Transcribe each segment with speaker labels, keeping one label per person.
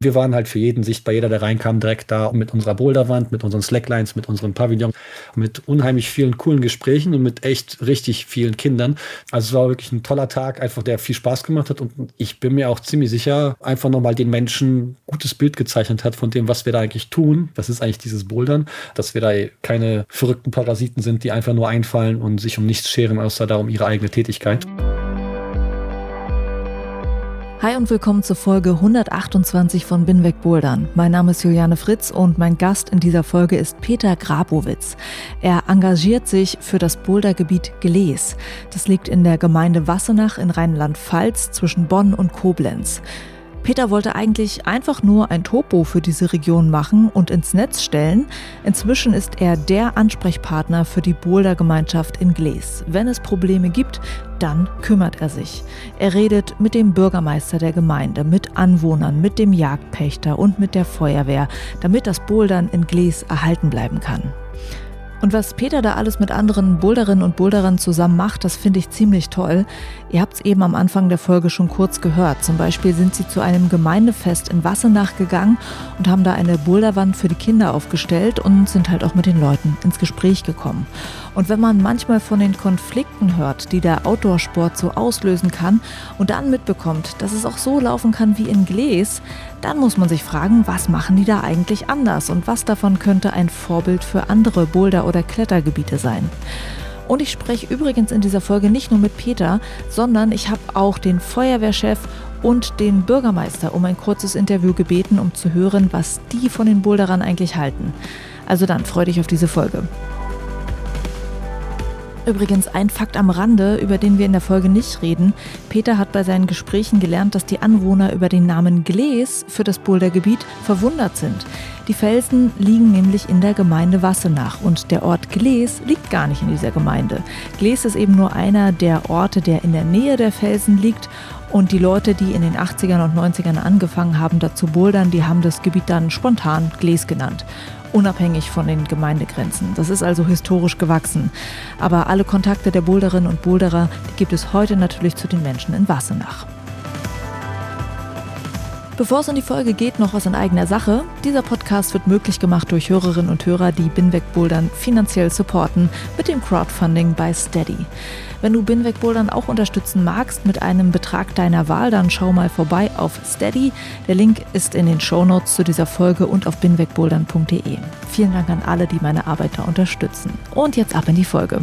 Speaker 1: Wir waren halt für jeden sichtbar, jeder, der reinkam, direkt da mit unserer Boulderwand, mit unseren Slacklines, mit unserem Pavillon, mit unheimlich vielen coolen Gesprächen und mit echt richtig vielen Kindern. Also es war wirklich ein toller Tag, einfach der viel Spaß gemacht hat und ich bin mir auch ziemlich sicher, einfach nochmal den Menschen gutes Bild gezeichnet hat von dem, was wir da eigentlich tun. Das ist eigentlich dieses Bouldern, dass wir da keine verrückten Parasiten sind, die einfach nur einfallen und sich um nichts scheren, außer da um ihre eigene Tätigkeit.
Speaker 2: Hi und willkommen zur Folge 128 von Binweg Bouldern. Mein Name ist Juliane Fritz und mein Gast in dieser Folge ist Peter Grabowitz. Er engagiert sich für das Bouldergebiet Glees. Das liegt in der Gemeinde Wassenach in Rheinland-Pfalz zwischen Bonn und Koblenz. Peter wollte eigentlich einfach nur ein Topo für diese Region machen und ins Netz stellen. Inzwischen ist er der Ansprechpartner für die Boulder-Gemeinschaft in Glees. Wenn es Probleme gibt, dann kümmert er sich. Er redet mit dem Bürgermeister der Gemeinde, mit Anwohnern, mit dem Jagdpächter und mit der Feuerwehr, damit das Bouldern in Glees erhalten bleiben kann. Und was Peter da alles mit anderen Boulderinnen und Boulderern zusammen macht, das finde ich ziemlich toll. Ihr habt es eben am Anfang der Folge schon kurz gehört. Zum Beispiel sind sie zu einem Gemeindefest in Wassenach gegangen und haben da eine Boulderwand für die Kinder aufgestellt und sind halt auch mit den Leuten ins Gespräch gekommen. Und wenn man manchmal von den Konflikten hört, die der Outdoorsport so auslösen kann und dann mitbekommt, dass es auch so laufen kann wie in Glees, dann muss man sich fragen, was machen die da eigentlich anders und was davon könnte ein Vorbild für andere Boulder- oder Klettergebiete sein. Und ich spreche übrigens in dieser Folge nicht nur mit Peter, sondern ich habe auch den Feuerwehrchef und den Bürgermeister um ein kurzes Interview gebeten, um zu hören, was die von den Boulderern eigentlich halten. Also dann, freu dich auf diese Folge. Übrigens ein Fakt am Rande, über den wir in der Folge nicht reden. Peter hat bei seinen Gesprächen gelernt, dass die Anwohner über den Namen Glees für das Bouldergebiet verwundert sind. Die Felsen liegen nämlich in der Gemeinde Wassenach und der Ort Glees liegt gar nicht in dieser Gemeinde. Glees ist eben nur einer der Orte, der in der Nähe der Felsen liegt und die Leute, die in den 80ern und 90ern angefangen haben, dazu bouldern, die haben das Gebiet dann spontan Glees genannt unabhängig von den Gemeindegrenzen. Das ist also historisch gewachsen. Aber alle Kontakte der Boulderinnen und Boulderer, gibt es heute natürlich zu den Menschen in Wassenach. Bevor es in die Folge geht, noch was in eigener Sache. Dieser Podcast wird möglich gemacht durch Hörerinnen und Hörer, die Binweg Bouldern finanziell supporten mit dem Crowdfunding bei Steady. Wenn du Binweg Bouldern auch unterstützen magst mit einem Betrag deiner Wahl, dann schau mal vorbei auf Steady. Der Link ist in den Show Notes zu dieser Folge und auf binwegbouldern.de. Vielen Dank an alle, die meine Arbeit da unterstützen. Und jetzt ab in die Folge.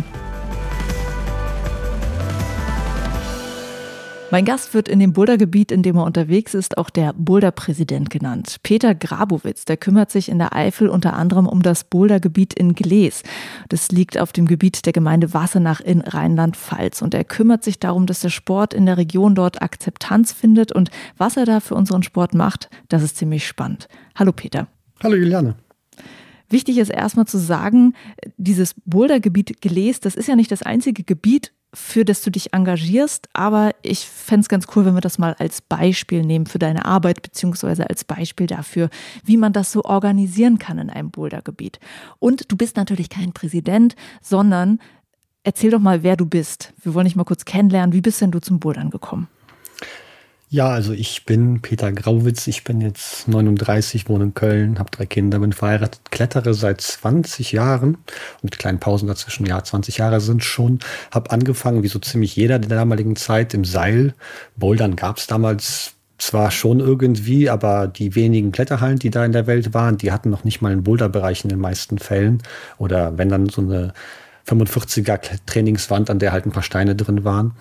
Speaker 2: Mein Gast wird in dem Bouldergebiet, in dem er unterwegs ist, auch der Boulderpräsident genannt. Peter Grabowitz, der kümmert sich in der Eifel unter anderem um das Bouldergebiet in Glees. Das liegt auf dem Gebiet der Gemeinde Wassenach in Rheinland-Pfalz. Und er kümmert sich darum, dass der Sport in der Region dort Akzeptanz findet. Und was er da für unseren Sport macht, das ist ziemlich spannend. Hallo Peter.
Speaker 1: Hallo Juliane.
Speaker 2: Wichtig ist erstmal zu sagen, dieses Bouldergebiet Glees, das ist ja nicht das einzige Gebiet, für das du dich engagierst, aber ich fände es ganz cool, wenn wir das mal als Beispiel nehmen für deine Arbeit, beziehungsweise als Beispiel dafür, wie man das so organisieren kann in einem Bouldergebiet. Und du bist natürlich kein Präsident, sondern erzähl doch mal, wer du bist. Wir wollen dich mal kurz kennenlernen. Wie bist denn du zum Bouldern gekommen?
Speaker 1: Ja, also ich bin Peter Grauwitz, ich bin jetzt 39, wohne in Köln, habe drei Kinder, bin verheiratet, klettere seit 20 Jahren und kleinen Pausen dazwischen, ja, 20 Jahre sind schon. Habe angefangen, wie so ziemlich jeder der damaligen Zeit, im Seil. Bouldern gab es damals zwar schon irgendwie, aber die wenigen Kletterhallen, die da in der Welt waren, die hatten noch nicht mal einen Boulderbereich in den meisten Fällen. Oder wenn dann so eine 45er Trainingswand, an der halt ein paar Steine drin waren.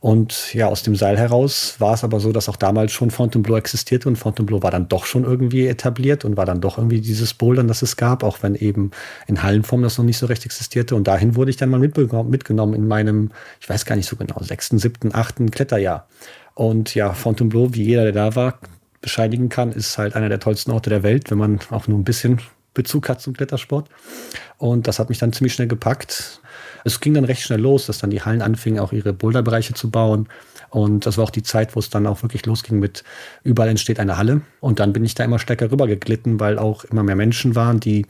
Speaker 1: Und ja, aus dem Seil heraus war es aber so, dass auch damals schon Fontainebleau existierte und Fontainebleau war dann doch schon irgendwie etabliert und war dann doch irgendwie dieses Bouldern, das es gab, auch wenn eben in Hallenform das noch nicht so recht existierte. Und dahin wurde ich dann mal mitgenommen in meinem, ich weiß gar nicht so genau, sechsten, siebten, achten Kletterjahr. Und ja, Fontainebleau, wie jeder, der da war, bescheinigen kann, ist halt einer der tollsten Orte der Welt, wenn man auch nur ein bisschen Bezug hat zum Klettersport. Und das hat mich dann ziemlich schnell gepackt. Es ging dann recht schnell los, dass dann die Hallen anfingen, auch ihre Boulderbereiche zu bauen. Und das war auch die Zeit, wo es dann auch wirklich losging mit überall entsteht eine Halle. Und dann bin ich da immer stärker rübergeglitten, weil auch immer mehr Menschen waren, die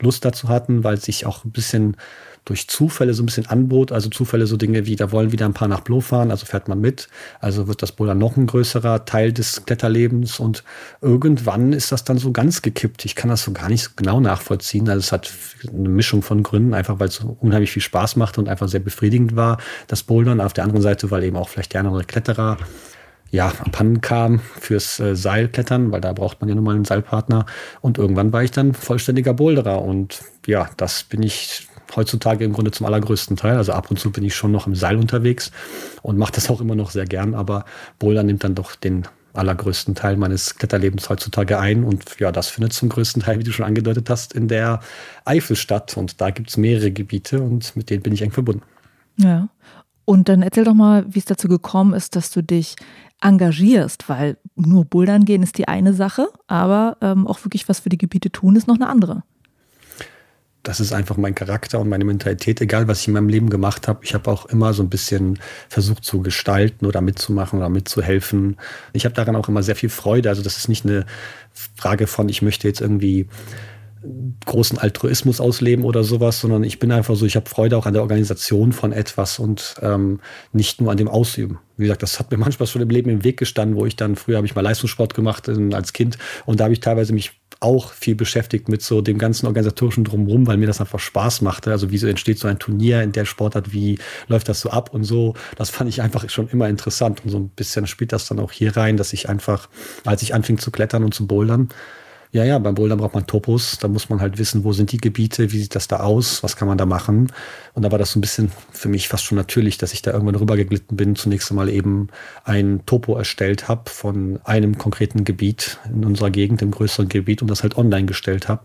Speaker 1: Lust dazu hatten, weil sich auch ein bisschen durch Zufälle so ein bisschen anbot. Also Zufälle so Dinge wie, da wollen wieder ein paar nach Blo fahren, also fährt man mit. Also wird das Bouldern noch ein größerer Teil des Kletterlebens. Und irgendwann ist das dann so ganz gekippt. Ich kann das so gar nicht so genau nachvollziehen. Also es hat eine Mischung von Gründen, einfach weil es so unheimlich viel Spaß machte und einfach sehr befriedigend war, das Bouldern. Auf der anderen Seite, weil eben auch vielleicht der andere Kletterer ja, abhanden kam fürs äh, Seilklettern, weil da braucht man ja nun mal einen Seilpartner. Und irgendwann war ich dann vollständiger Boulderer. Und ja, das bin ich heutzutage im Grunde zum allergrößten Teil. Also ab und zu bin ich schon noch im Seil unterwegs und mache das auch immer noch sehr gern, aber Boulder nimmt dann doch den allergrößten Teil meines Kletterlebens heutzutage ein. Und ja, das findet zum größten Teil, wie du schon angedeutet hast, in der Eifel statt. Und da gibt es mehrere Gebiete und mit denen bin ich eng verbunden.
Speaker 2: Ja. Und dann erzähl doch mal, wie es dazu gekommen ist, dass du dich engagierst, weil nur Bouldern gehen ist die eine Sache, aber ähm, auch wirklich was für die Gebiete tun ist noch eine andere
Speaker 1: das ist einfach mein Charakter und meine Mentalität, egal was ich in meinem Leben gemacht habe. Ich habe auch immer so ein bisschen versucht zu gestalten oder mitzumachen oder mitzuhelfen. Ich habe daran auch immer sehr viel Freude. Also das ist nicht eine Frage von, ich möchte jetzt irgendwie großen Altruismus ausleben oder sowas, sondern ich bin einfach so, ich habe Freude auch an der Organisation von etwas und ähm, nicht nur an dem Ausüben. Wie gesagt, das hat mir manchmal schon im Leben im Weg gestanden, wo ich dann, früher habe ich mal Leistungssport gemacht äh, als Kind und da habe ich teilweise mich auch viel beschäftigt mit so dem ganzen organisatorischen Drumherum, weil mir das einfach Spaß machte. Also wie so entsteht so ein Turnier in der Sportart, wie läuft das so ab und so. Das fand ich einfach schon immer interessant und so ein bisschen spielt das dann auch hier rein, dass ich einfach, als ich anfing zu klettern und zu bouldern, ja, ja, beim Bouldern braucht man Topos. Da muss man halt wissen, wo sind die Gebiete, wie sieht das da aus, was kann man da machen. Und da war das so ein bisschen für mich fast schon natürlich, dass ich da irgendwann rübergeglitten bin, zunächst einmal eben ein Topo erstellt habe von einem konkreten Gebiet in unserer Gegend, im größeren Gebiet und das halt online gestellt habe.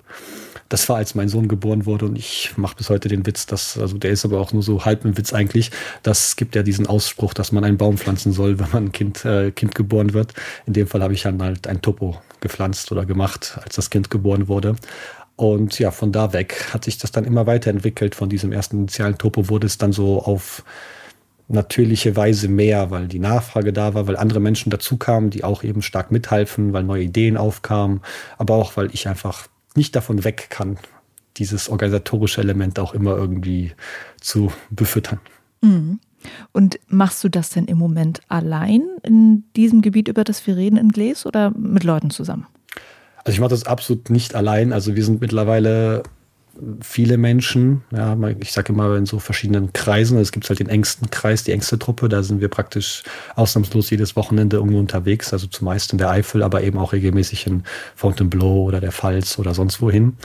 Speaker 1: Das war, als mein Sohn geboren wurde und ich mache bis heute den Witz, dass, also der ist aber auch nur so halb ein Witz eigentlich. Das gibt ja diesen Ausspruch, dass man einen Baum pflanzen soll, wenn man ein Kind, äh, Kind geboren wird. In dem Fall habe ich dann halt ein Topo gepflanzt oder gemacht, als das Kind geboren wurde. Und ja, von da weg hat sich das dann immer weiterentwickelt. Von diesem ersten initialen Topo wurde es dann so auf natürliche Weise mehr, weil die Nachfrage da war, weil andere Menschen dazukamen, die auch eben stark mithalfen, weil neue Ideen aufkamen, aber auch weil ich einfach nicht davon weg kann, dieses organisatorische Element auch immer irgendwie zu befüttern.
Speaker 2: Mhm. Und machst du das denn im Moment allein in diesem Gebiet, über das wir reden, in Gläs oder mit Leuten zusammen?
Speaker 1: Also ich mache das absolut nicht allein. Also wir sind mittlerweile viele Menschen, ja, ich sage immer in so verschiedenen Kreisen. Es gibt halt den engsten Kreis, die engste Truppe. Da sind wir praktisch ausnahmslos jedes Wochenende irgendwo unterwegs, also zumeist in der Eifel, aber eben auch regelmäßig in Fontainebleau oder der Pfalz oder sonst wohin.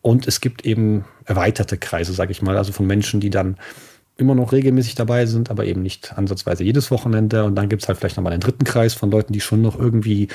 Speaker 1: Und es gibt eben erweiterte Kreise, sage ich mal, also von Menschen, die dann immer noch regelmäßig dabei sind, aber eben nicht ansatzweise jedes Wochenende. Und dann gibt es halt vielleicht nochmal einen dritten Kreis von Leuten, die schon noch irgendwie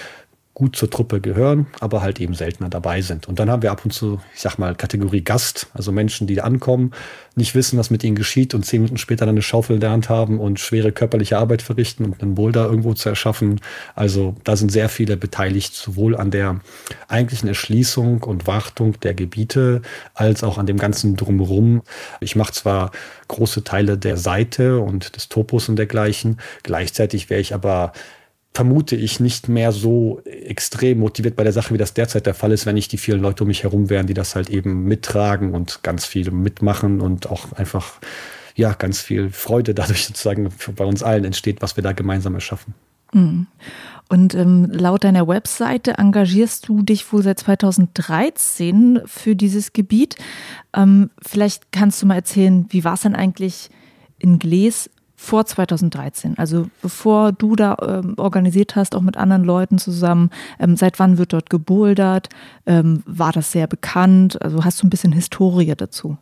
Speaker 1: gut zur Truppe gehören, aber halt eben seltener dabei sind. Und dann haben wir ab und zu, ich sag mal, Kategorie Gast, also Menschen, die ankommen, nicht wissen, was mit ihnen geschieht und zehn Minuten später dann eine Schaufel in der Hand haben und schwere körperliche Arbeit verrichten und einen Boulder irgendwo zu erschaffen. Also da sind sehr viele beteiligt, sowohl an der eigentlichen Erschließung und Wartung der Gebiete als auch an dem ganzen Drumherum. Ich mache zwar große Teile der Seite und des Topos und dergleichen, gleichzeitig wäre ich aber vermute ich, nicht mehr so extrem motiviert bei der Sache, wie das derzeit der Fall ist, wenn nicht die vielen Leute um mich herum wären, die das halt eben mittragen und ganz viel mitmachen und auch einfach, ja, ganz viel Freude dadurch sozusagen bei uns allen entsteht, was wir da gemeinsam erschaffen.
Speaker 2: Mhm. Und ähm, laut deiner Webseite engagierst du dich wohl seit 2013 für dieses Gebiet. Ähm, vielleicht kannst du mal erzählen, wie war es denn eigentlich in Gles vor 2013, also bevor du da ähm, organisiert hast, auch mit anderen Leuten zusammen. Ähm, seit wann wird dort gebouldert? Ähm, war das sehr bekannt? Also hast du ein bisschen Historie dazu?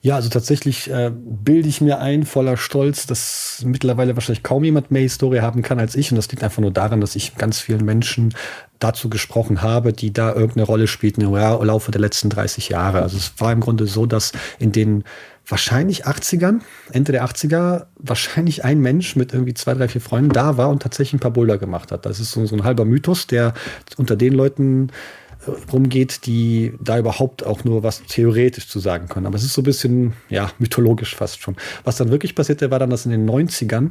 Speaker 1: Ja, also tatsächlich äh, bilde ich mir ein, voller Stolz, dass mittlerweile wahrscheinlich kaum jemand mehr Historie haben kann als ich. Und das liegt einfach nur daran, dass ich ganz vielen Menschen dazu gesprochen habe, die da irgendeine Rolle spielten im Laufe der letzten 30 Jahre. Also es war im Grunde so, dass in den wahrscheinlich 80ern, Ende der 80er, wahrscheinlich ein Mensch mit irgendwie zwei, drei, vier Freunden da war und tatsächlich ein paar Boulder gemacht hat. Das ist so, so ein halber Mythos, der unter den Leuten rumgeht, die da überhaupt auch nur was theoretisch zu sagen können. Aber es ist so ein bisschen, ja, mythologisch fast schon. Was dann wirklich passierte, war dann, dass in den 90ern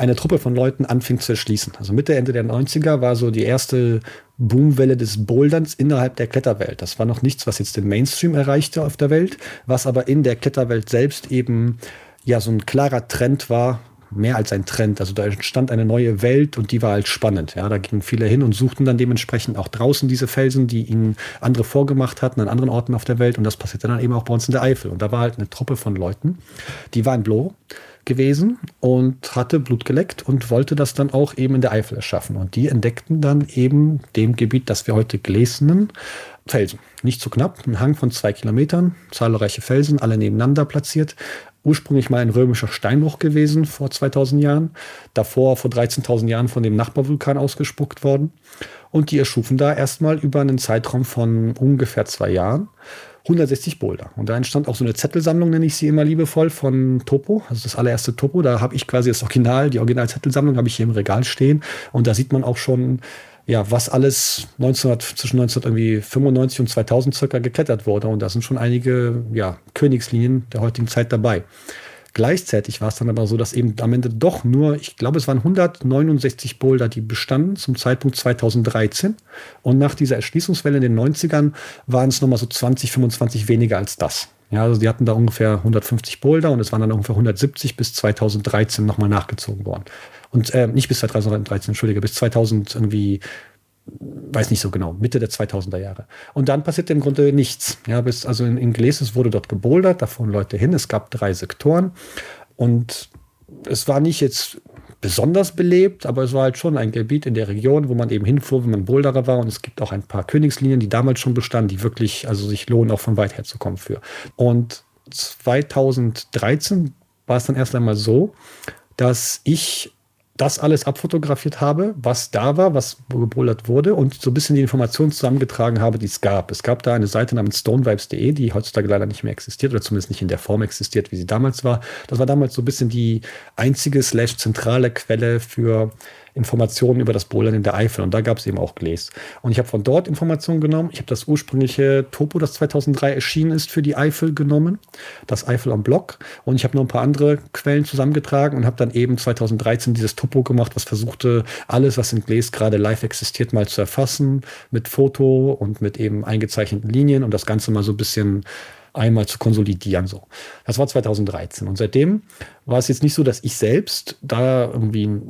Speaker 1: eine Truppe von Leuten anfing zu erschließen. Also Mitte, Ende der 90er war so die erste Boomwelle des Boulderns innerhalb der Kletterwelt. Das war noch nichts, was jetzt den Mainstream erreichte auf der Welt, was aber in der Kletterwelt selbst eben ja so ein klarer Trend war, mehr als ein Trend. Also da entstand eine neue Welt und die war halt spannend. Ja, da gingen viele hin und suchten dann dementsprechend auch draußen diese Felsen, die ihnen andere vorgemacht hatten an anderen Orten auf der Welt. Und das passierte dann eben auch bei uns in der Eifel. Und da war halt eine Truppe von Leuten, die war in Bloh gewesen und hatte Blut geleckt und wollte das dann auch eben in der Eifel erschaffen. Und die entdeckten dann eben dem Gebiet, das wir heute Gläsenen, Felsen. Nicht zu knapp, ein Hang von zwei Kilometern, zahlreiche Felsen, alle nebeneinander platziert. Ursprünglich mal ein römischer Steinbruch gewesen vor 2000 Jahren. Davor vor 13.000 Jahren von dem Nachbarvulkan ausgespuckt worden. Und die erschufen da erstmal über einen Zeitraum von ungefähr zwei Jahren 160 Boulder. Und da entstand auch so eine Zettelsammlung, nenne ich sie immer liebevoll, von Topo, also das allererste Topo. Da habe ich quasi das Original, die Originalzettelsammlung habe ich hier im Regal stehen. Und da sieht man auch schon, ja, was alles 1900, zwischen 1995 und 2000 circa geklettert wurde. Und da sind schon einige ja, Königslinien der heutigen Zeit dabei. Gleichzeitig war es dann aber so, dass eben am Ende doch nur, ich glaube, es waren 169 Boulder, die bestanden zum Zeitpunkt 2013. Und nach dieser Erschließungswelle in den 90ern waren es nochmal so 20, 25 weniger als das. Ja, also die hatten da ungefähr 150 Boulder und es waren dann ungefähr 170 bis 2013 nochmal nachgezogen worden. Und äh, nicht bis 2013, entschuldige, bis 2000 irgendwie weiß nicht so genau, Mitte der 2000er Jahre. Und dann passierte im Grunde nichts. Ja, bis, also in, in Glesis wurde dort gebouldert, da fuhren Leute hin, es gab drei Sektoren und es war nicht jetzt besonders belebt, aber es war halt schon ein Gebiet in der Region, wo man eben hinfuhr, wenn man Boulderer war. Und es gibt auch ein paar Königslinien, die damals schon bestanden, die wirklich, also sich lohnen, auch von weit her zu kommen für. Und 2013 war es dann erst einmal so, dass ich das alles abfotografiert habe, was da war, was gebouldert wurde und so ein bisschen die Informationen zusammengetragen habe, die es gab. Es gab da eine Seite namens stonevibes.de, die heutzutage leider nicht mehr existiert oder zumindest nicht in der Form existiert, wie sie damals war. Das war damals so ein bisschen die einzige slash zentrale Quelle für Informationen über das Bouldern in der Eifel und da gab es eben auch Gläs. Und ich habe von dort Informationen genommen. Ich habe das ursprüngliche Topo, das 2003 erschienen ist, für die Eifel genommen, das Eifel am Block. Und ich habe noch ein paar andere Quellen zusammengetragen und habe dann eben 2013 dieses Topo gemacht, was versuchte, alles, was in Gläs gerade live existiert, mal zu erfassen, mit Foto und mit eben eingezeichneten Linien und das Ganze mal so ein bisschen einmal zu konsolidieren. So. Das war 2013. Und seitdem war es jetzt nicht so, dass ich selbst da irgendwie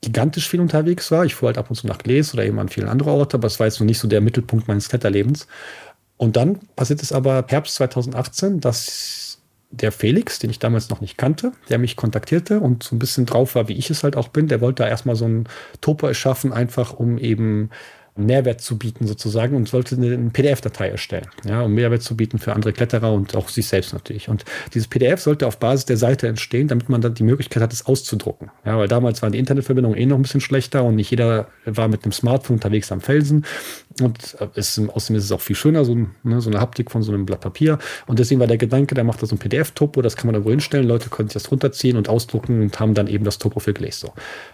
Speaker 1: gigantisch viel unterwegs war. Ich fuhr halt ab und zu nach Gles oder eben an vielen anderen Orten, aber es war jetzt noch nicht so der Mittelpunkt meines Kletterlebens. Und dann passiert es aber Herbst 2018, dass der Felix, den ich damals noch nicht kannte, der mich kontaktierte und so ein bisschen drauf war, wie ich es halt auch bin, der wollte da erstmal so ein Topo erschaffen, einfach um eben Mehrwert zu bieten sozusagen und sollte eine, eine PDF-Datei erstellen, ja, um Mehrwert zu bieten für andere Kletterer und auch sich selbst natürlich. Und dieses PDF sollte auf Basis der Seite entstehen, damit man dann die Möglichkeit hat, es auszudrucken. Ja, weil damals waren die Internetverbindungen eh noch ein bisschen schlechter und nicht jeder war mit einem Smartphone unterwegs am Felsen. Und es, außerdem ist es auch viel schöner, so, ne, so eine Haptik von so einem Blatt Papier. Und deswegen war der Gedanke, der macht da so ein PDF-Topo, das kann man irgendwo hinstellen, Leute können sich das runterziehen und ausdrucken und haben dann eben das Topo für Gläser.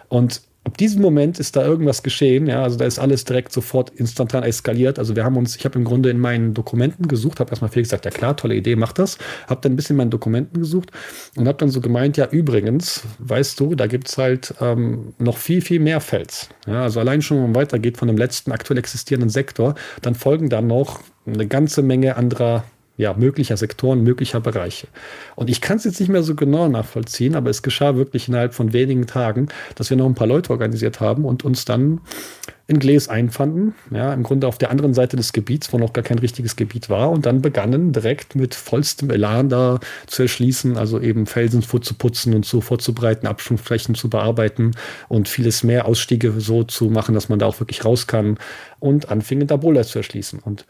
Speaker 1: Und ab diesem Moment ist da irgendwas geschehen. Ja, also da ist alles direkt sofort instantan eskaliert. Also wir haben uns, ich habe im Grunde in meinen Dokumenten gesucht, habe erstmal viel gesagt, ja klar, tolle Idee, mach das. Habe dann ein bisschen in meinen Dokumenten gesucht und habe dann so gemeint, ja übrigens, weißt du, da gibt es halt ähm, noch viel, viel mehr Fels. Ja, also allein schon, wenn man weitergeht von dem letzten aktuell existierenden Sektor, dann folgen dann noch eine ganze Menge anderer ja, möglicher Sektoren, möglicher Bereiche. Und ich kann es jetzt nicht mehr so genau nachvollziehen, aber es geschah wirklich innerhalb von wenigen Tagen, dass wir noch ein paar Leute organisiert haben und uns dann in Gläs einfanden, ja, im Grunde auf der anderen Seite des Gebiets, wo noch gar kein richtiges Gebiet war, und dann begannen direkt mit vollstem Elan da zu erschließen, also eben Felsen vorzuputzen und so vorzubereiten, Abschwungflächen zu bearbeiten und vieles mehr Ausstiege so zu machen, dass man da auch wirklich raus kann und anfingen da Boulder zu erschließen. Und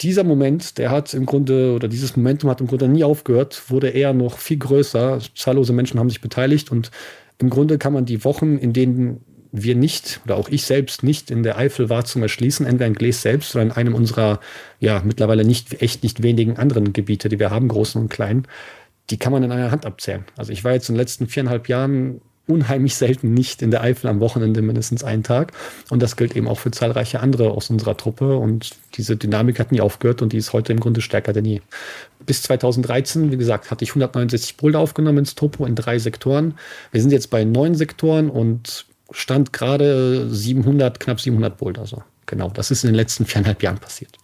Speaker 1: dieser Moment, der hat im Grunde, oder dieses Momentum hat im Grunde nie aufgehört, wurde eher noch viel größer. Zahllose Menschen haben sich beteiligt und im Grunde kann man die Wochen, in denen wir nicht oder auch ich selbst nicht in der Eifel war zum Erschließen, entweder in Gles selbst oder in einem unserer ja mittlerweile nicht echt nicht wenigen anderen Gebiete, die wir haben, großen und kleinen, die kann man in einer Hand abzählen. Also ich war jetzt in den letzten viereinhalb Jahren unheimlich selten nicht in der Eifel am Wochenende mindestens einen Tag. Und das gilt eben auch für zahlreiche andere aus unserer Truppe. Und diese Dynamik hat nie aufgehört und die ist heute im Grunde stärker denn je. Bis 2013, wie gesagt, hatte ich 169 Boulder aufgenommen ins Topo in drei Sektoren. Wir sind jetzt bei neun Sektoren und stand gerade 700, knapp 700 Boulder. So. Genau, das ist in den letzten viereinhalb Jahren passiert.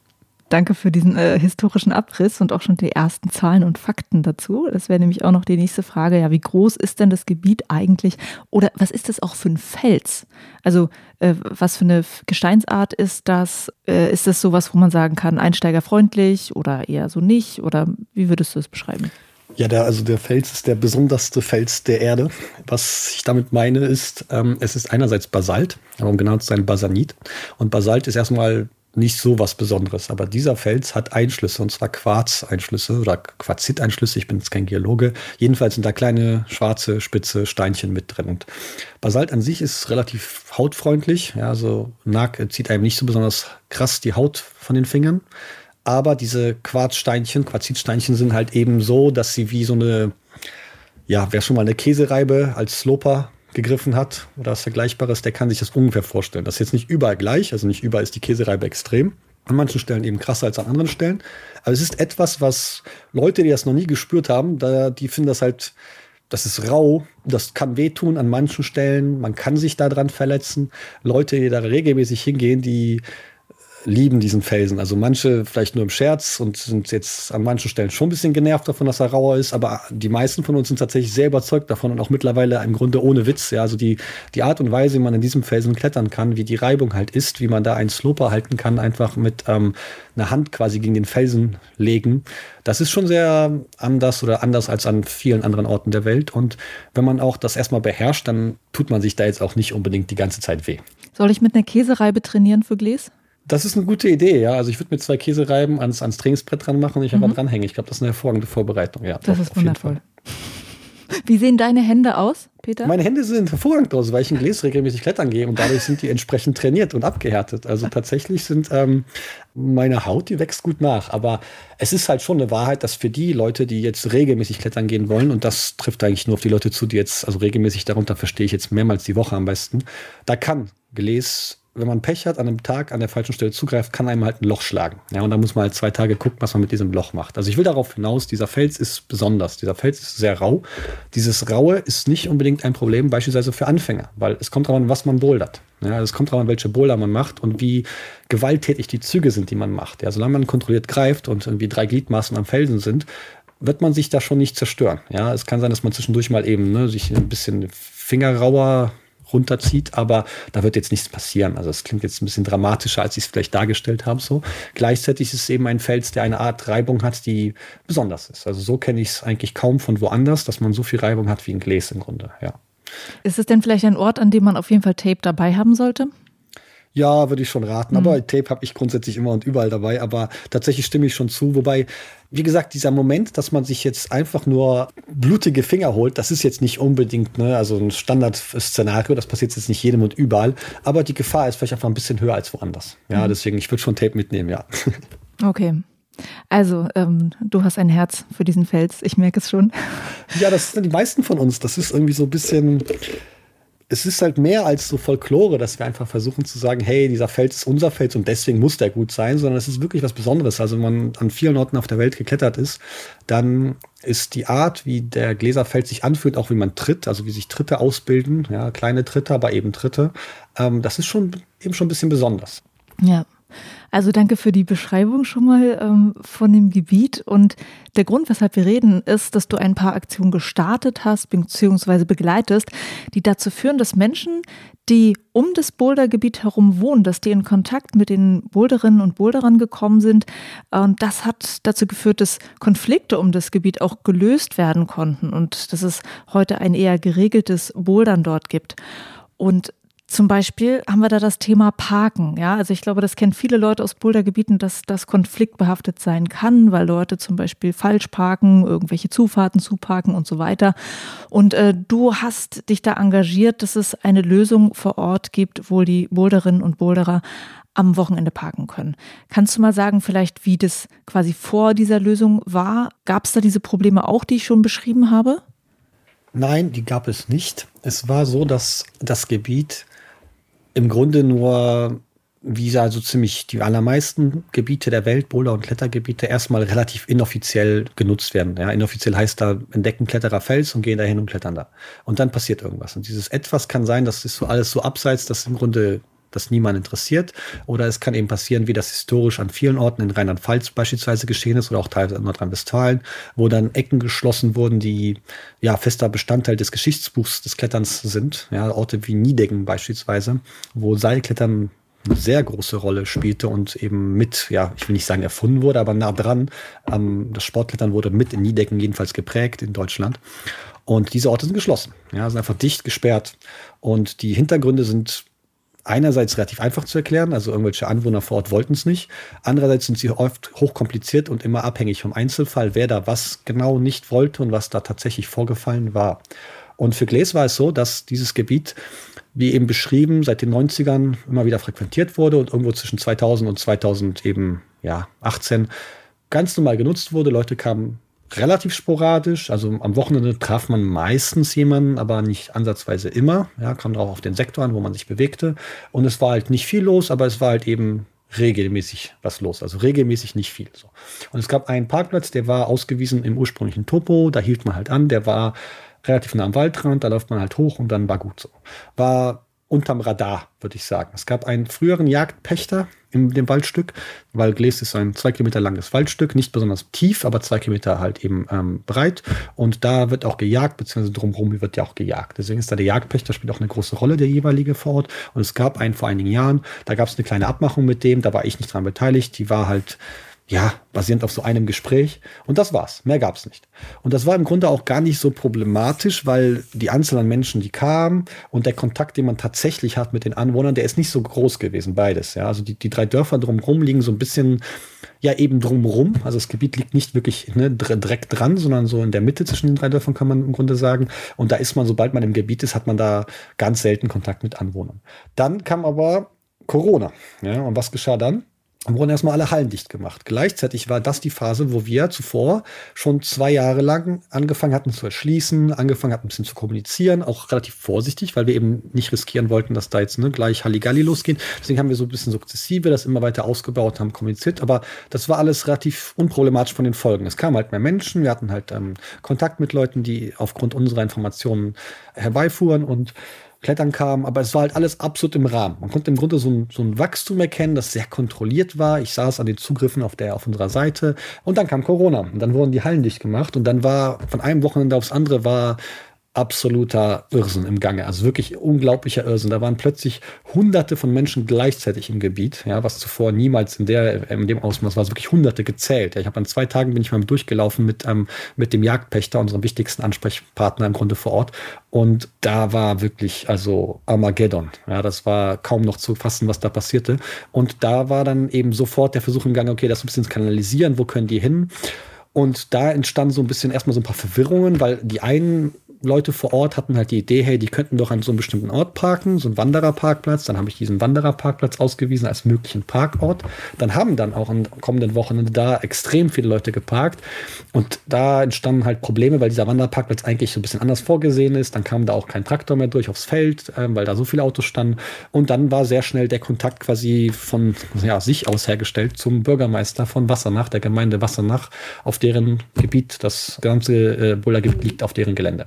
Speaker 2: Danke für diesen äh, historischen Abriss und auch schon die ersten Zahlen und Fakten dazu. Das wäre nämlich auch noch die nächste Frage. Ja, wie groß ist denn das Gebiet eigentlich? Oder was ist das auch für ein Fels? Also, äh, was für eine Gesteinsart ist das? Äh, ist das sowas, wo man sagen kann, einsteigerfreundlich oder eher so nicht? Oder wie würdest du es beschreiben?
Speaker 1: Ja, der, also der Fels ist der besonderste Fels der Erde. Was ich damit meine, ist, ähm, es ist einerseits Basalt, um genau zu sein, Basanit. Und Basalt ist erstmal nicht so was Besonderes. Aber dieser Fels hat Einschlüsse, und zwar Quarz-Einschlüsse oder Quarzit-Einschlüsse. Ich bin jetzt kein Geologe. Jedenfalls sind da kleine schwarze, spitze Steinchen mit drin. Und Basalt an sich ist relativ hautfreundlich. Ja, also Nag zieht einem nicht so besonders krass die Haut von den Fingern. Aber diese Quarzsteinchen, Quarzitsteinchen sind halt eben so, dass sie wie so eine, ja, wer schon mal eine Käsereibe als Sloper gegriffen hat oder was Vergleichbares, der kann sich das ungefähr vorstellen. Das ist jetzt nicht überall gleich, also nicht überall ist die Käsereibe extrem. An manchen Stellen eben krasser als an anderen Stellen. Aber es ist etwas, was Leute, die das noch nie gespürt haben, da, die finden das halt, das ist rau, das kann wehtun an manchen Stellen, man kann sich daran verletzen. Leute, die da regelmäßig hingehen, die lieben diesen Felsen. Also manche vielleicht nur im Scherz und sind jetzt an manchen Stellen schon ein bisschen genervt davon, dass er rauer ist, aber die meisten von uns sind tatsächlich sehr überzeugt davon und auch mittlerweile im Grunde ohne Witz. Ja, also die, die Art und Weise, wie man in diesem Felsen klettern kann, wie die Reibung halt ist, wie man da einen Sloper halten kann, einfach mit ähm, einer Hand quasi gegen den Felsen legen, das ist schon sehr anders oder anders als an vielen anderen Orten der Welt. Und wenn man auch das erstmal beherrscht, dann tut man sich da jetzt auch nicht unbedingt die ganze Zeit weh.
Speaker 2: Soll ich mit einer Käsereibe trainieren für Gläs?
Speaker 1: Das ist eine gute Idee, ja. Also ich würde mit zwei Käsereiben ans, ans Trainingsbrett dran machen und ich mhm. einfach dranhängen. Ich glaube, das ist eine hervorragende Vorbereitung, ja.
Speaker 2: Das doch, ist wundervoll. Wie sehen deine Hände aus, Peter?
Speaker 1: Meine Hände sehen hervorragend aus, weil ich in Gläs regelmäßig klettern gehe und dadurch sind die entsprechend trainiert und abgehärtet. Also tatsächlich sind ähm, meine Haut, die wächst gut nach. Aber es ist halt schon eine Wahrheit, dass für die Leute, die jetzt regelmäßig klettern gehen wollen, und das trifft eigentlich nur auf die Leute zu, die jetzt, also regelmäßig darunter verstehe ich jetzt mehrmals die Woche am besten, da kann Gläs wenn man Pech hat, an einem Tag an der falschen Stelle zugreift, kann einem halt ein Loch schlagen. Ja, und da muss man halt zwei Tage gucken, was man mit diesem Loch macht. Also ich will darauf hinaus, dieser Fels ist besonders. Dieser Fels ist sehr rau. Dieses Raue ist nicht unbedingt ein Problem, beispielsweise für Anfänger, weil es kommt darauf an, was man bouldert. Ja, es kommt darauf an, welche Boulder man macht und wie gewalttätig die Züge sind, die man macht. Ja, solange man kontrolliert greift und irgendwie drei Gliedmaßen am Felsen sind, wird man sich da schon nicht zerstören. Ja, es kann sein, dass man zwischendurch mal eben ne, sich ein bisschen fingerrauer runterzieht, aber da wird jetzt nichts passieren. Also es klingt jetzt ein bisschen dramatischer, als ich es vielleicht dargestellt habe. So. Gleichzeitig ist es eben ein Fels, der eine Art Reibung hat, die besonders ist. Also so kenne ich es eigentlich kaum von woanders, dass man so viel Reibung hat wie ein Gläs im Grunde, ja.
Speaker 2: Ist es denn vielleicht ein Ort, an dem man auf jeden Fall Tape dabei haben sollte?
Speaker 1: Ja, würde ich schon raten. Aber mhm. Tape habe ich grundsätzlich immer und überall dabei. Aber tatsächlich stimme ich schon zu. Wobei, wie gesagt, dieser Moment, dass man sich jetzt einfach nur blutige Finger holt, das ist jetzt nicht unbedingt ne, also ein Standardszenario. Das passiert jetzt nicht jedem und überall. Aber die Gefahr ist vielleicht einfach ein bisschen höher als woanders. Ja, mhm. deswegen, ich würde schon Tape mitnehmen, ja.
Speaker 2: Okay. Also, ähm, du hast ein Herz für diesen Fels, ich merke es schon.
Speaker 1: Ja, das sind die meisten von uns. Das ist irgendwie so ein bisschen, es ist halt mehr als so Folklore, dass wir einfach versuchen zu sagen, hey, dieser Fels ist unser Fels und deswegen muss der gut sein, sondern es ist wirklich was Besonderes. Also wenn man an vielen Orten auf der Welt geklettert ist, dann ist die Art, wie der Gläserfels sich anfühlt, auch wie man tritt, also wie sich Tritte ausbilden, ja, kleine Tritte, aber eben Tritte, ähm, das ist schon eben schon ein bisschen besonders.
Speaker 2: Ja. Also danke für die Beschreibung schon mal ähm, von dem Gebiet. Und der Grund, weshalb wir reden, ist, dass du ein paar Aktionen gestartet hast bzw. begleitest, die dazu führen, dass Menschen, die um das Bouldergebiet herum wohnen, dass die in Kontakt mit den Boulderinnen und Boulderern gekommen sind. Und das hat dazu geführt, dass Konflikte um das Gebiet auch gelöst werden konnten und dass es heute ein eher geregeltes Bouldern dort gibt. Und zum Beispiel haben wir da das Thema Parken. Ja, also ich glaube, das kennen viele Leute aus Bouldergebieten, dass das konfliktbehaftet sein kann, weil Leute zum Beispiel falsch parken, irgendwelche Zufahrten zuparken und so weiter. Und äh, du hast dich da engagiert, dass es eine Lösung vor Ort gibt, wo die Boulderinnen und Boulderer am Wochenende parken können. Kannst du mal sagen, vielleicht, wie das quasi vor dieser Lösung war? Gab es da diese Probleme auch, die ich schon beschrieben habe?
Speaker 1: Nein, die gab es nicht. Es war so, dass das Gebiet im Grunde nur wie so also ziemlich die allermeisten Gebiete der Welt, Boulder- und Klettergebiete, erstmal relativ inoffiziell genutzt werden. Ja, inoffiziell heißt da, entdecken Kletterer Fels und gehen dahin und klettern da. Und dann passiert irgendwas. Und dieses Etwas kann sein, das ist so alles so abseits, dass im Grunde das niemand interessiert. Oder es kann eben passieren, wie das historisch an vielen Orten in Rheinland-Pfalz beispielsweise geschehen ist oder auch teilweise in Nordrhein-Westfalen, wo dann Ecken geschlossen wurden, die ja fester Bestandteil des Geschichtsbuchs des Kletterns sind. Ja, Orte wie Niedecken beispielsweise, wo Seilklettern eine sehr große Rolle spielte und eben mit, ja, ich will nicht sagen erfunden wurde, aber nah dran. Ähm, das Sportklettern wurde mit in Niedecken jedenfalls geprägt in Deutschland. Und diese Orte sind geschlossen, ja, sind einfach dicht gesperrt. Und die Hintergründe sind einerseits relativ einfach zu erklären, also irgendwelche Anwohner vor Ort wollten es nicht. Andererseits sind sie oft hochkompliziert und immer abhängig vom Einzelfall, wer da was genau nicht wollte und was da tatsächlich vorgefallen war. Und für Gläs war es so, dass dieses Gebiet wie eben beschrieben, seit den 90ern immer wieder frequentiert wurde und irgendwo zwischen 2000 und 2000 eben, ja, 18 ganz normal genutzt wurde. Leute kamen relativ sporadisch. Also am Wochenende traf man meistens jemanden, aber nicht ansatzweise immer. Ja, kam drauf auf den Sektor an, wo man sich bewegte. Und es war halt nicht viel los, aber es war halt eben regelmäßig was los. Also regelmäßig nicht viel. So. Und es gab einen Parkplatz, der war ausgewiesen im ursprünglichen Topo. Da hielt man halt an. Der war relativ nah am Waldrand, da läuft man halt hoch und dann war gut so. War unterm Radar, würde ich sagen. Es gab einen früheren Jagdpächter in dem Waldstück, weil Gles ist ein zwei Kilometer langes Waldstück, nicht besonders tief, aber zwei Kilometer halt eben ähm, breit. Und da wird auch gejagt, beziehungsweise drumherum wird ja auch gejagt. Deswegen ist da der Jagdpächter, spielt auch eine große Rolle, der jeweilige vor Ort. Und es gab einen vor einigen Jahren, da gab es eine kleine Abmachung mit dem, da war ich nicht dran beteiligt, die war halt ja, basierend auf so einem Gespräch. Und das war's. Mehr gab's nicht. Und das war im Grunde auch gar nicht so problematisch, weil die Anzahl an Menschen, die kamen und der Kontakt, den man tatsächlich hat mit den Anwohnern, der ist nicht so groß gewesen, beides. Ja, also die, die drei Dörfer drumherum liegen so ein bisschen, ja, eben drumherum. Also das Gebiet liegt nicht wirklich ne, direkt dran, sondern so in der Mitte zwischen den drei Dörfern, kann man im Grunde sagen. Und da ist man, sobald man im Gebiet ist, hat man da ganz selten Kontakt mit Anwohnern. Dann kam aber Corona. Ja, und was geschah dann? Wurden erstmal alle Hallen dicht gemacht. Gleichzeitig war das die Phase, wo wir zuvor schon zwei Jahre lang angefangen hatten zu erschließen, angefangen hatten ein bisschen zu kommunizieren, auch relativ vorsichtig, weil wir eben nicht riskieren wollten, dass da jetzt ne, gleich Halligalli losgeht. Deswegen haben wir so ein bisschen sukzessive das immer weiter ausgebaut, haben kommuniziert, aber das war alles relativ unproblematisch von den Folgen. Es kamen halt mehr Menschen, wir hatten halt ähm, Kontakt mit Leuten, die aufgrund unserer Informationen herbeifuhren und Klettern kam, aber es war halt alles absolut im Rahmen. Man konnte im Grunde so ein, so ein Wachstum erkennen, das sehr kontrolliert war. Ich saß an den Zugriffen auf der auf unserer Seite und dann kam Corona und dann wurden die Hallen dicht gemacht und dann war von einem Wochenende aufs andere war absoluter Irrsinn im Gange. Also wirklich unglaublicher Irrsinn. Da waren plötzlich hunderte von Menschen gleichzeitig im Gebiet, ja, was zuvor niemals in, der, in dem Ausmaß war. Also wirklich hunderte gezählt. Ja, ich habe an zwei Tagen bin ich mal durchgelaufen mit, ähm, mit dem Jagdpächter, unserem wichtigsten Ansprechpartner im Grunde vor Ort. Und da war wirklich, also Armageddon. Ja, das war kaum noch zu fassen, was da passierte. Und da war dann eben sofort der Versuch im Gang, okay, das ein bisschen kanalisieren, wo können die hin? Und da entstanden so ein bisschen erstmal so ein paar Verwirrungen, weil die einen Leute vor Ort hatten halt die Idee, hey, die könnten doch an so einem bestimmten Ort parken, so einen Wandererparkplatz. Dann habe ich diesen Wandererparkplatz ausgewiesen als möglichen Parkort. Dann haben dann auch am kommenden Wochenende da extrem viele Leute geparkt. Und da entstanden halt Probleme, weil dieser Wanderparkplatz eigentlich so ein bisschen anders vorgesehen ist. Dann kam da auch kein Traktor mehr durch aufs Feld, äh, weil da so viele Autos standen. Und dann war sehr schnell der Kontakt quasi von ja, sich aus hergestellt zum Bürgermeister von Wassernach, der Gemeinde Wassernach, auf deren Gebiet das ganze äh, Bouldergebiet liegt, auf deren Gelände.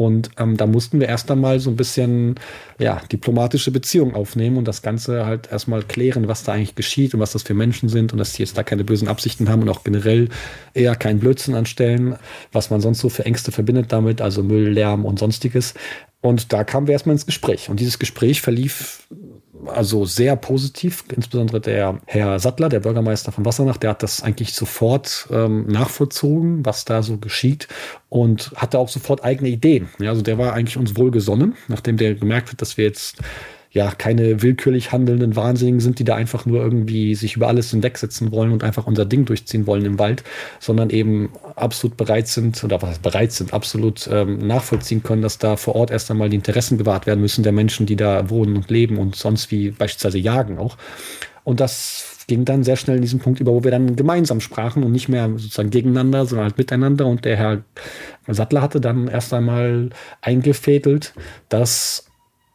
Speaker 1: Und ähm, da mussten wir erst einmal so ein bisschen ja, diplomatische Beziehungen aufnehmen und das Ganze halt erstmal klären, was da eigentlich geschieht und was das für Menschen sind und dass sie jetzt da keine bösen Absichten haben und auch generell eher keinen Blödsinn anstellen, was man sonst so für Ängste verbindet damit, also Müll, Lärm und sonstiges. Und da kamen wir erstmal ins Gespräch. Und dieses Gespräch verlief also sehr positiv, insbesondere der Herr Sattler, der Bürgermeister von Wassernach, der hat das eigentlich sofort ähm, nachvollzogen, was da so geschieht und hatte auch sofort eigene Ideen. Ja, also der war eigentlich uns wohlgesonnen, nachdem der gemerkt hat, dass wir jetzt ja keine willkürlich handelnden Wahnsinnigen sind, die da einfach nur irgendwie sich über alles hinwegsetzen wollen und einfach unser Ding durchziehen wollen im Wald, sondern eben absolut bereit sind oder was bereit sind, absolut ähm, nachvollziehen können, dass da vor Ort erst einmal die Interessen gewahrt werden müssen der Menschen, die da wohnen und leben und sonst wie beispielsweise jagen auch. Und das ging dann sehr schnell in diesen Punkt über, wo wir dann gemeinsam sprachen und nicht mehr sozusagen gegeneinander, sondern halt miteinander. Und der Herr Sattler hatte dann erst einmal eingefädelt, dass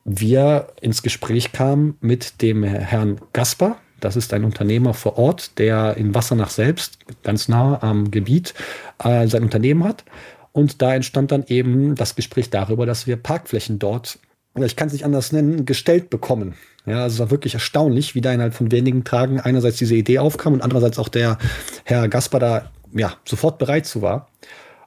Speaker 1: wir ins Gespräch kamen mit dem Herrn Gasper. Das ist ein Unternehmer vor Ort, der in Wassernach selbst, ganz nah am Gebiet, äh, sein Unternehmen hat. Und da entstand dann eben das Gespräch darüber, dass wir Parkflächen dort, ich kann es nicht anders nennen, gestellt bekommen. Ja, also es war wirklich erstaunlich, wie da innerhalb von wenigen Tagen einerseits diese Idee aufkam und andererseits auch der Herr Gasper da ja, sofort bereit zu war.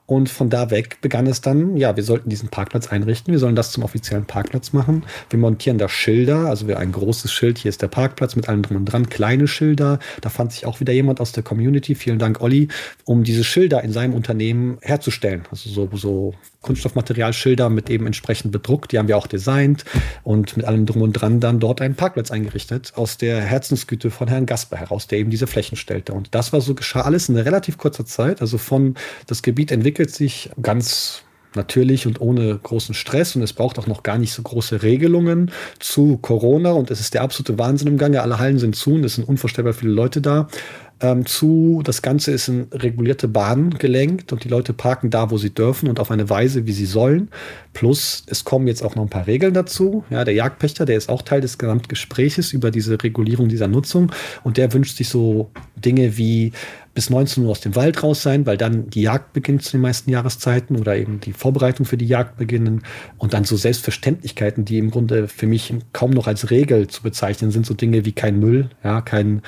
Speaker 1: Und von da weg begann es dann, ja, wir sollten diesen Parkplatz einrichten, wir sollen das zum offiziellen Parkplatz machen. Wir montieren da Schilder, also wir ein großes Schild, hier ist der Parkplatz mit allem drum und dran, kleine Schilder. Da fand sich auch wieder jemand aus der Community, vielen Dank Olli, um diese Schilder in seinem Unternehmen herzustellen. Also so, so Kunststoffmaterialschilder mit eben entsprechend bedruckt. Die haben wir auch designt und mit allem drum und dran dann dort einen Parkplatz eingerichtet aus der Herzensgüte von Herrn Gasper heraus, der eben diese Flächen stellte. Und das war so, geschah alles in relativ kurzer Zeit. Also von, das Gebiet entwickelt sich ganz natürlich und ohne großen Stress und es braucht auch noch gar nicht so große Regelungen zu Corona und es ist der absolute Wahnsinn im Gange. Alle Hallen sind zu und es sind unvorstellbar viele Leute da ähm, zu, das Ganze ist in regulierte Bahnen gelenkt und die Leute parken da, wo sie dürfen und auf eine Weise, wie sie sollen. Plus, es kommen jetzt auch noch ein paar Regeln dazu. Ja, der Jagdpächter, der ist auch Teil des Gesamtgespräches über diese Regulierung dieser Nutzung und der wünscht sich so Dinge wie bis 19 Uhr aus dem Wald raus sein, weil dann die Jagd beginnt zu den meisten Jahreszeiten oder eben die Vorbereitung für die Jagd beginnen und dann so Selbstverständlichkeiten, die im Grunde für mich kaum noch als Regel zu bezeichnen sind, so Dinge wie kein Müll, ja, kein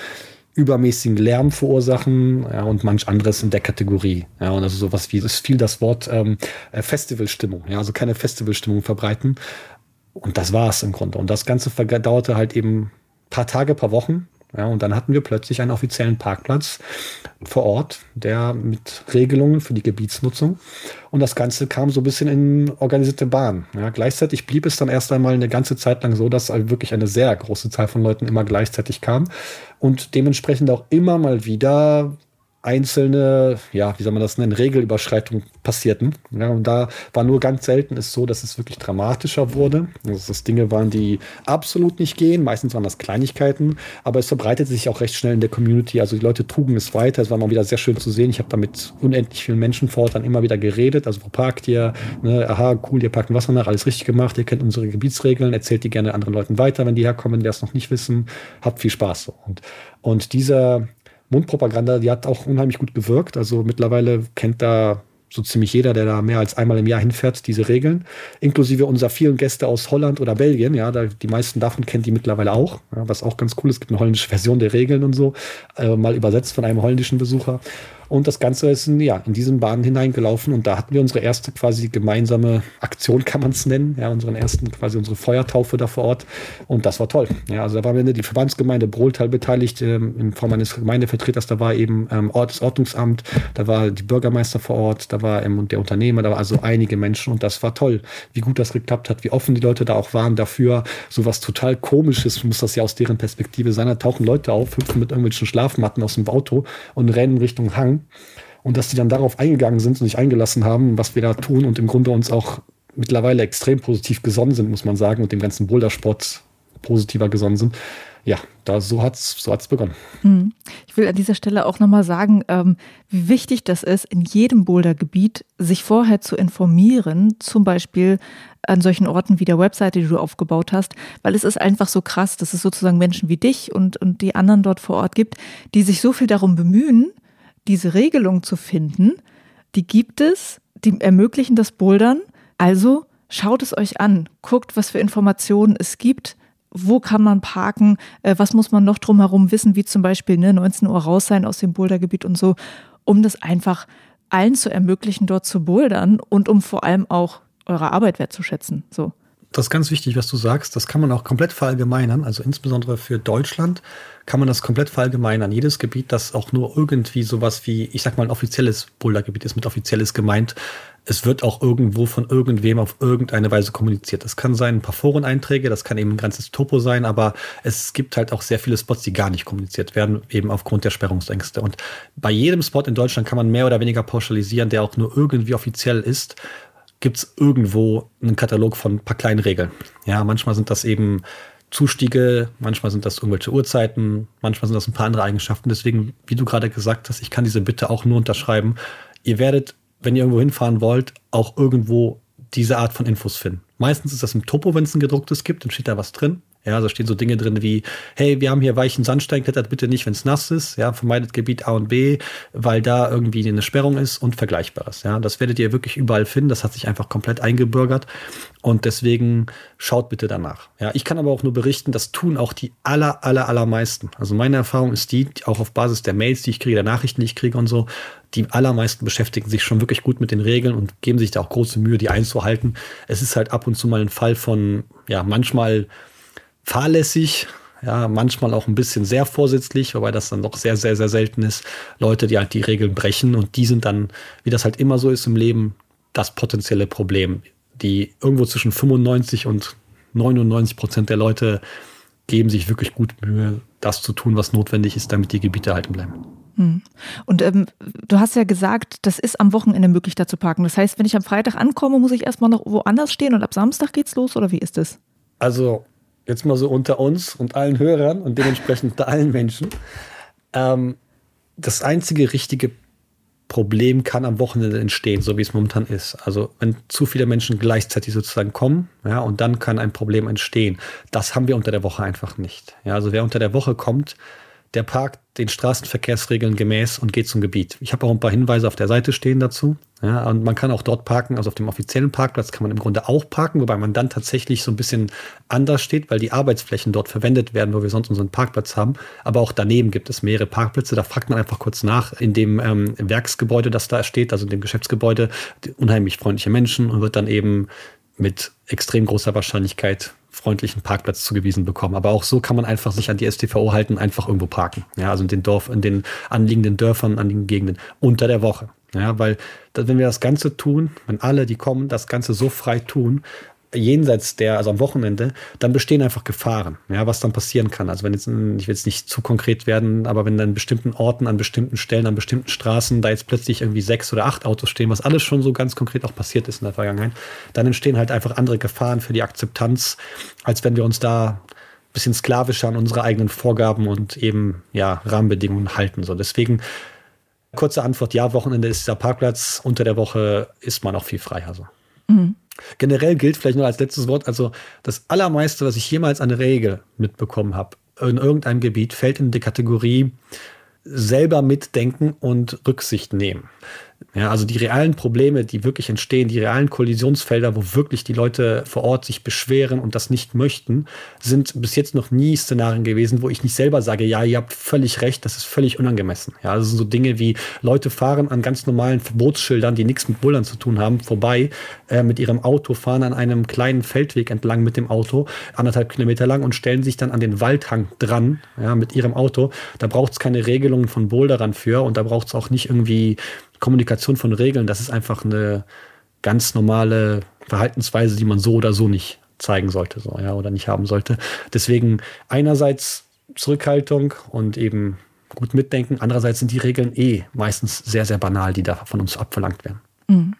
Speaker 1: übermäßigen Lärm verursachen ja, und manch anderes in der Kategorie. Ja, und also sowas wie, es fiel das Wort ähm, äh, Festivalstimmung, ja, also keine Festivalstimmung verbreiten. Und das war es im Grunde. Und das Ganze dauerte halt eben paar Tage, paar Wochen. Ja, und dann hatten wir plötzlich einen offiziellen Parkplatz vor Ort, der mit Regelungen für die Gebietsnutzung. Und das Ganze kam so ein bisschen in organisierte Bahn. Ja, gleichzeitig blieb es dann erst einmal eine ganze Zeit lang so, dass wirklich eine sehr große Zahl von Leuten immer gleichzeitig kam und dementsprechend auch immer mal wieder einzelne, ja, wie soll man das nennen, Regelüberschreitungen passierten. Ja, und da war nur ganz selten es so, dass es wirklich dramatischer wurde. Also das Dinge waren, die absolut nicht gehen. Meistens waren das Kleinigkeiten, aber es verbreitete sich auch recht schnell in der Community. Also die Leute trugen es weiter. Es war mal wieder sehr schön zu sehen. Ich habe da mit unendlich vielen Menschen vor Ort dann immer wieder geredet. Also wo parkt ihr? Ne, aha, cool, ihr parkt ein Wasser nach, alles richtig gemacht. Ihr kennt unsere Gebietsregeln, erzählt die gerne anderen Leuten weiter, wenn die herkommen, die das noch nicht wissen. Habt viel Spaß. Und, und dieser Mundpropaganda, die hat auch unheimlich gut gewirkt. Also mittlerweile kennt da so ziemlich jeder, der da mehr als einmal im Jahr hinfährt, diese Regeln, inklusive unserer vielen Gäste aus Holland oder Belgien. Ja, da, die meisten davon kennt die mittlerweile auch, ja, was auch ganz cool ist. Gibt eine holländische Version der Regeln und so, äh, mal übersetzt von einem holländischen Besucher. Und das Ganze ist in, ja, in diesen Bahnen hineingelaufen und da hatten wir unsere erste quasi gemeinsame Aktion, kann man es nennen. Ja, unseren ersten, quasi unsere Feuertaufe da vor Ort. Und das war toll. Ja, also da war die Verbandsgemeinde Brohltal beteiligt, ähm, in Form eines Gemeindevertreters. Da war eben ähm, das Ordnungsamt, da war die Bürgermeister vor Ort, da war ähm, der Unternehmer, da war also einige Menschen und das war toll, wie gut das geklappt hat, wie offen die Leute da auch waren dafür. So was total komisches muss das ja aus deren Perspektive sein. Da tauchen Leute auf, hüpfen mit irgendwelchen Schlafmatten aus dem Auto und rennen Richtung Hang und dass die dann darauf eingegangen sind und sich eingelassen haben, was wir da tun und im Grunde uns auch mittlerweile extrem positiv gesonnen sind, muss man sagen, und dem ganzen Bouldersport positiver gesonnen sind. Ja, da so hat's so hat's begonnen.
Speaker 2: Hm. Ich will an dieser Stelle auch nochmal sagen, ähm, wie wichtig das ist, in jedem Bouldergebiet sich vorher zu informieren, zum Beispiel an solchen Orten wie der Webseite, die du aufgebaut hast, weil es ist einfach so krass, dass es sozusagen Menschen wie dich und, und die anderen dort vor Ort gibt, die sich so viel darum bemühen, diese Regelung zu finden, die gibt es, die ermöglichen das Bouldern. Also schaut es euch an, guckt, was für Informationen es gibt, wo kann man parken, äh, was muss man noch drumherum wissen, wie zum Beispiel ne, 19 Uhr raus sein aus dem Bouldergebiet und so, um das einfach allen zu ermöglichen, dort zu bouldern und um vor allem auch eure Arbeit wertzuschätzen. So.
Speaker 1: Das ist ganz wichtig, was du sagst. Das kann man auch komplett verallgemeinern. Also insbesondere für Deutschland kann man das komplett verallgemeinern. Jedes Gebiet, das auch nur irgendwie sowas wie, ich sag mal, ein offizielles Bouldergebiet ist mit offizielles gemeint, es wird auch irgendwo von irgendwem auf irgendeine Weise kommuniziert. Das kann sein ein paar Foreneinträge, das kann eben ein ganzes Topo sein, aber es gibt halt auch sehr viele Spots, die gar nicht kommuniziert werden, eben aufgrund der Sperrungsängste. Und bei jedem Spot in Deutschland kann man mehr oder weniger pauschalisieren, der auch nur irgendwie offiziell ist gibt es irgendwo einen Katalog von ein paar kleinen Regeln. Ja, manchmal sind das eben Zustiege, manchmal sind das irgendwelche Uhrzeiten, manchmal sind das ein paar andere Eigenschaften. Deswegen, wie du gerade gesagt hast, ich kann diese Bitte auch nur unterschreiben. Ihr werdet, wenn ihr irgendwo hinfahren wollt, auch irgendwo diese Art von Infos finden. Meistens ist das im Topo, wenn es ein gedrucktes gibt, dann steht da was drin. Ja, da stehen so Dinge drin wie, hey, wir haben hier weichen Sandstein, klettert bitte nicht, wenn es nass ist. Ja, vermeidet Gebiet A und B, weil da irgendwie eine Sperrung ist und Vergleichbares. Ja, das werdet ihr wirklich überall finden. Das hat sich einfach komplett eingebürgert. Und deswegen schaut bitte danach. Ja, ich kann aber auch nur berichten, das tun auch die aller, aller, allermeisten. Also meine Erfahrung ist die, auch auf Basis der Mails, die ich kriege, der Nachrichten, die ich kriege und so, die allermeisten beschäftigen sich schon wirklich gut mit den Regeln und geben sich da auch große Mühe, die einzuhalten. Es ist halt ab und zu mal ein Fall von, ja, manchmal fahrlässig, ja, manchmal auch ein bisschen sehr vorsätzlich, wobei das dann doch sehr, sehr, sehr selten ist. Leute, die halt die Regeln brechen und die sind dann, wie das halt immer so ist im Leben, das potenzielle Problem. Die irgendwo zwischen 95 und 99 Prozent der Leute geben sich wirklich gut Mühe, das zu tun, was notwendig ist, damit die Gebiete erhalten bleiben.
Speaker 2: Hm. Und ähm, du hast ja gesagt, das ist am Wochenende möglich, da zu parken. Das heißt, wenn ich am Freitag ankomme, muss ich erstmal noch woanders stehen und ab Samstag geht's los oder wie ist es?
Speaker 1: Also jetzt mal so unter uns und allen Hörern und dementsprechend allen Menschen. Ähm, das einzige richtige Problem kann am Wochenende entstehen, so wie es momentan ist. Also wenn zu viele Menschen gleichzeitig sozusagen kommen, ja, und dann kann ein Problem entstehen. Das haben wir unter der Woche einfach nicht. Ja, also wer unter der Woche kommt, der parkt den Straßenverkehrsregeln gemäß und geht zum Gebiet. Ich habe auch ein paar Hinweise auf der Seite stehen dazu. Ja, und man kann auch dort parken, also auf dem offiziellen Parkplatz kann man im Grunde auch parken, wobei man dann tatsächlich so ein bisschen anders steht, weil die Arbeitsflächen dort verwendet werden, wo wir sonst unseren Parkplatz haben. Aber auch daneben gibt es mehrere Parkplätze. Da fragt man einfach kurz nach in dem ähm, Werksgebäude, das da steht, also in dem Geschäftsgebäude, unheimlich freundliche Menschen und wird dann eben mit extrem großer Wahrscheinlichkeit freundlichen Parkplatz zugewiesen bekommen. Aber auch so kann man einfach sich an die STVO halten, einfach irgendwo parken. Ja, also in den Dorf, in den anliegenden Dörfern, anliegenden Gegenden unter der Woche. Ja, weil wenn wir das Ganze tun, wenn alle, die kommen, das Ganze so frei tun, jenseits der, also am Wochenende, dann bestehen einfach Gefahren, ja, was dann passieren kann. Also wenn jetzt, ich will jetzt nicht zu konkret werden, aber wenn an bestimmten Orten, an bestimmten Stellen, an bestimmten Straßen da jetzt plötzlich irgendwie sechs oder acht Autos stehen, was alles schon so ganz konkret auch passiert ist in der Vergangenheit, dann entstehen halt einfach andere Gefahren für die Akzeptanz, als wenn wir uns da ein bisschen sklavischer an unsere eigenen Vorgaben und eben, ja, Rahmenbedingungen halten. So, deswegen, kurze Antwort, ja, Wochenende ist dieser Parkplatz, unter der Woche ist man auch viel freier, so. Mhm. Generell gilt vielleicht nur als letztes Wort, also das Allermeiste, was ich jemals an Regel mitbekommen habe, in irgendeinem Gebiet, fällt in die Kategorie selber mitdenken und Rücksicht nehmen. Ja, also die realen Probleme, die wirklich entstehen, die realen Kollisionsfelder, wo wirklich die Leute vor Ort sich beschweren und das nicht möchten, sind bis jetzt noch nie Szenarien gewesen, wo ich nicht selber sage, ja, ihr habt völlig recht, das ist völlig unangemessen. Ja, das sind so Dinge wie Leute fahren an ganz normalen Verbotsschildern, die nichts mit Bullern zu tun haben, vorbei äh, mit ihrem Auto, fahren an einem kleinen Feldweg entlang mit dem Auto, anderthalb Kilometer lang und stellen sich dann an den Waldhang dran, ja, mit ihrem Auto. Da braucht es keine Regelungen von Boulderern für und da braucht es auch nicht irgendwie Kommunikation von Regeln, das ist einfach eine ganz normale Verhaltensweise, die man so oder so nicht zeigen sollte, so, ja, oder nicht haben sollte. Deswegen einerseits Zurückhaltung und eben gut mitdenken. Andererseits sind die Regeln eh meistens sehr, sehr banal, die da von uns abverlangt werden. Mhm.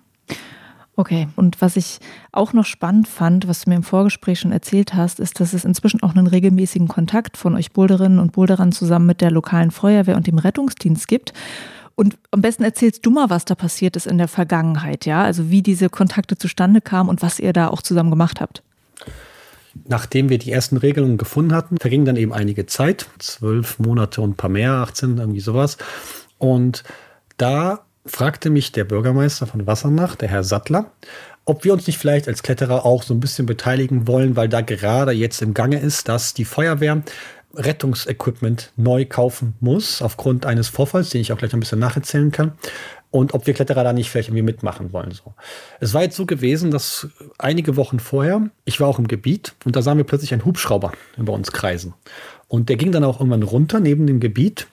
Speaker 2: Okay, und was ich auch noch spannend fand, was du mir im Vorgespräch schon erzählt hast, ist, dass es inzwischen auch einen regelmäßigen Kontakt von euch Boulderinnen und Boulderern zusammen mit der lokalen Feuerwehr und dem Rettungsdienst gibt. Und am besten erzählst du mal, was da passiert ist in der Vergangenheit, ja? Also wie diese Kontakte zustande kamen und was ihr da auch zusammen gemacht habt.
Speaker 1: Nachdem wir die ersten Regelungen gefunden hatten, verging dann eben einige Zeit, zwölf Monate und ein paar mehr, 18, irgendwie sowas. Und da fragte mich der Bürgermeister von Wassernach, der Herr Sattler, ob wir uns nicht vielleicht als Kletterer auch so ein bisschen beteiligen wollen, weil da gerade jetzt im Gange ist, dass die Feuerwehr Rettungsequipment neu kaufen muss, aufgrund eines Vorfalls, den ich auch gleich ein bisschen nacherzählen kann. Und ob wir Kletterer da nicht vielleicht irgendwie mitmachen wollen. So. Es war jetzt so gewesen, dass einige Wochen vorher, ich war auch im Gebiet und da sahen wir plötzlich einen Hubschrauber über uns kreisen. Und der ging dann auch irgendwann runter neben dem Gebiet.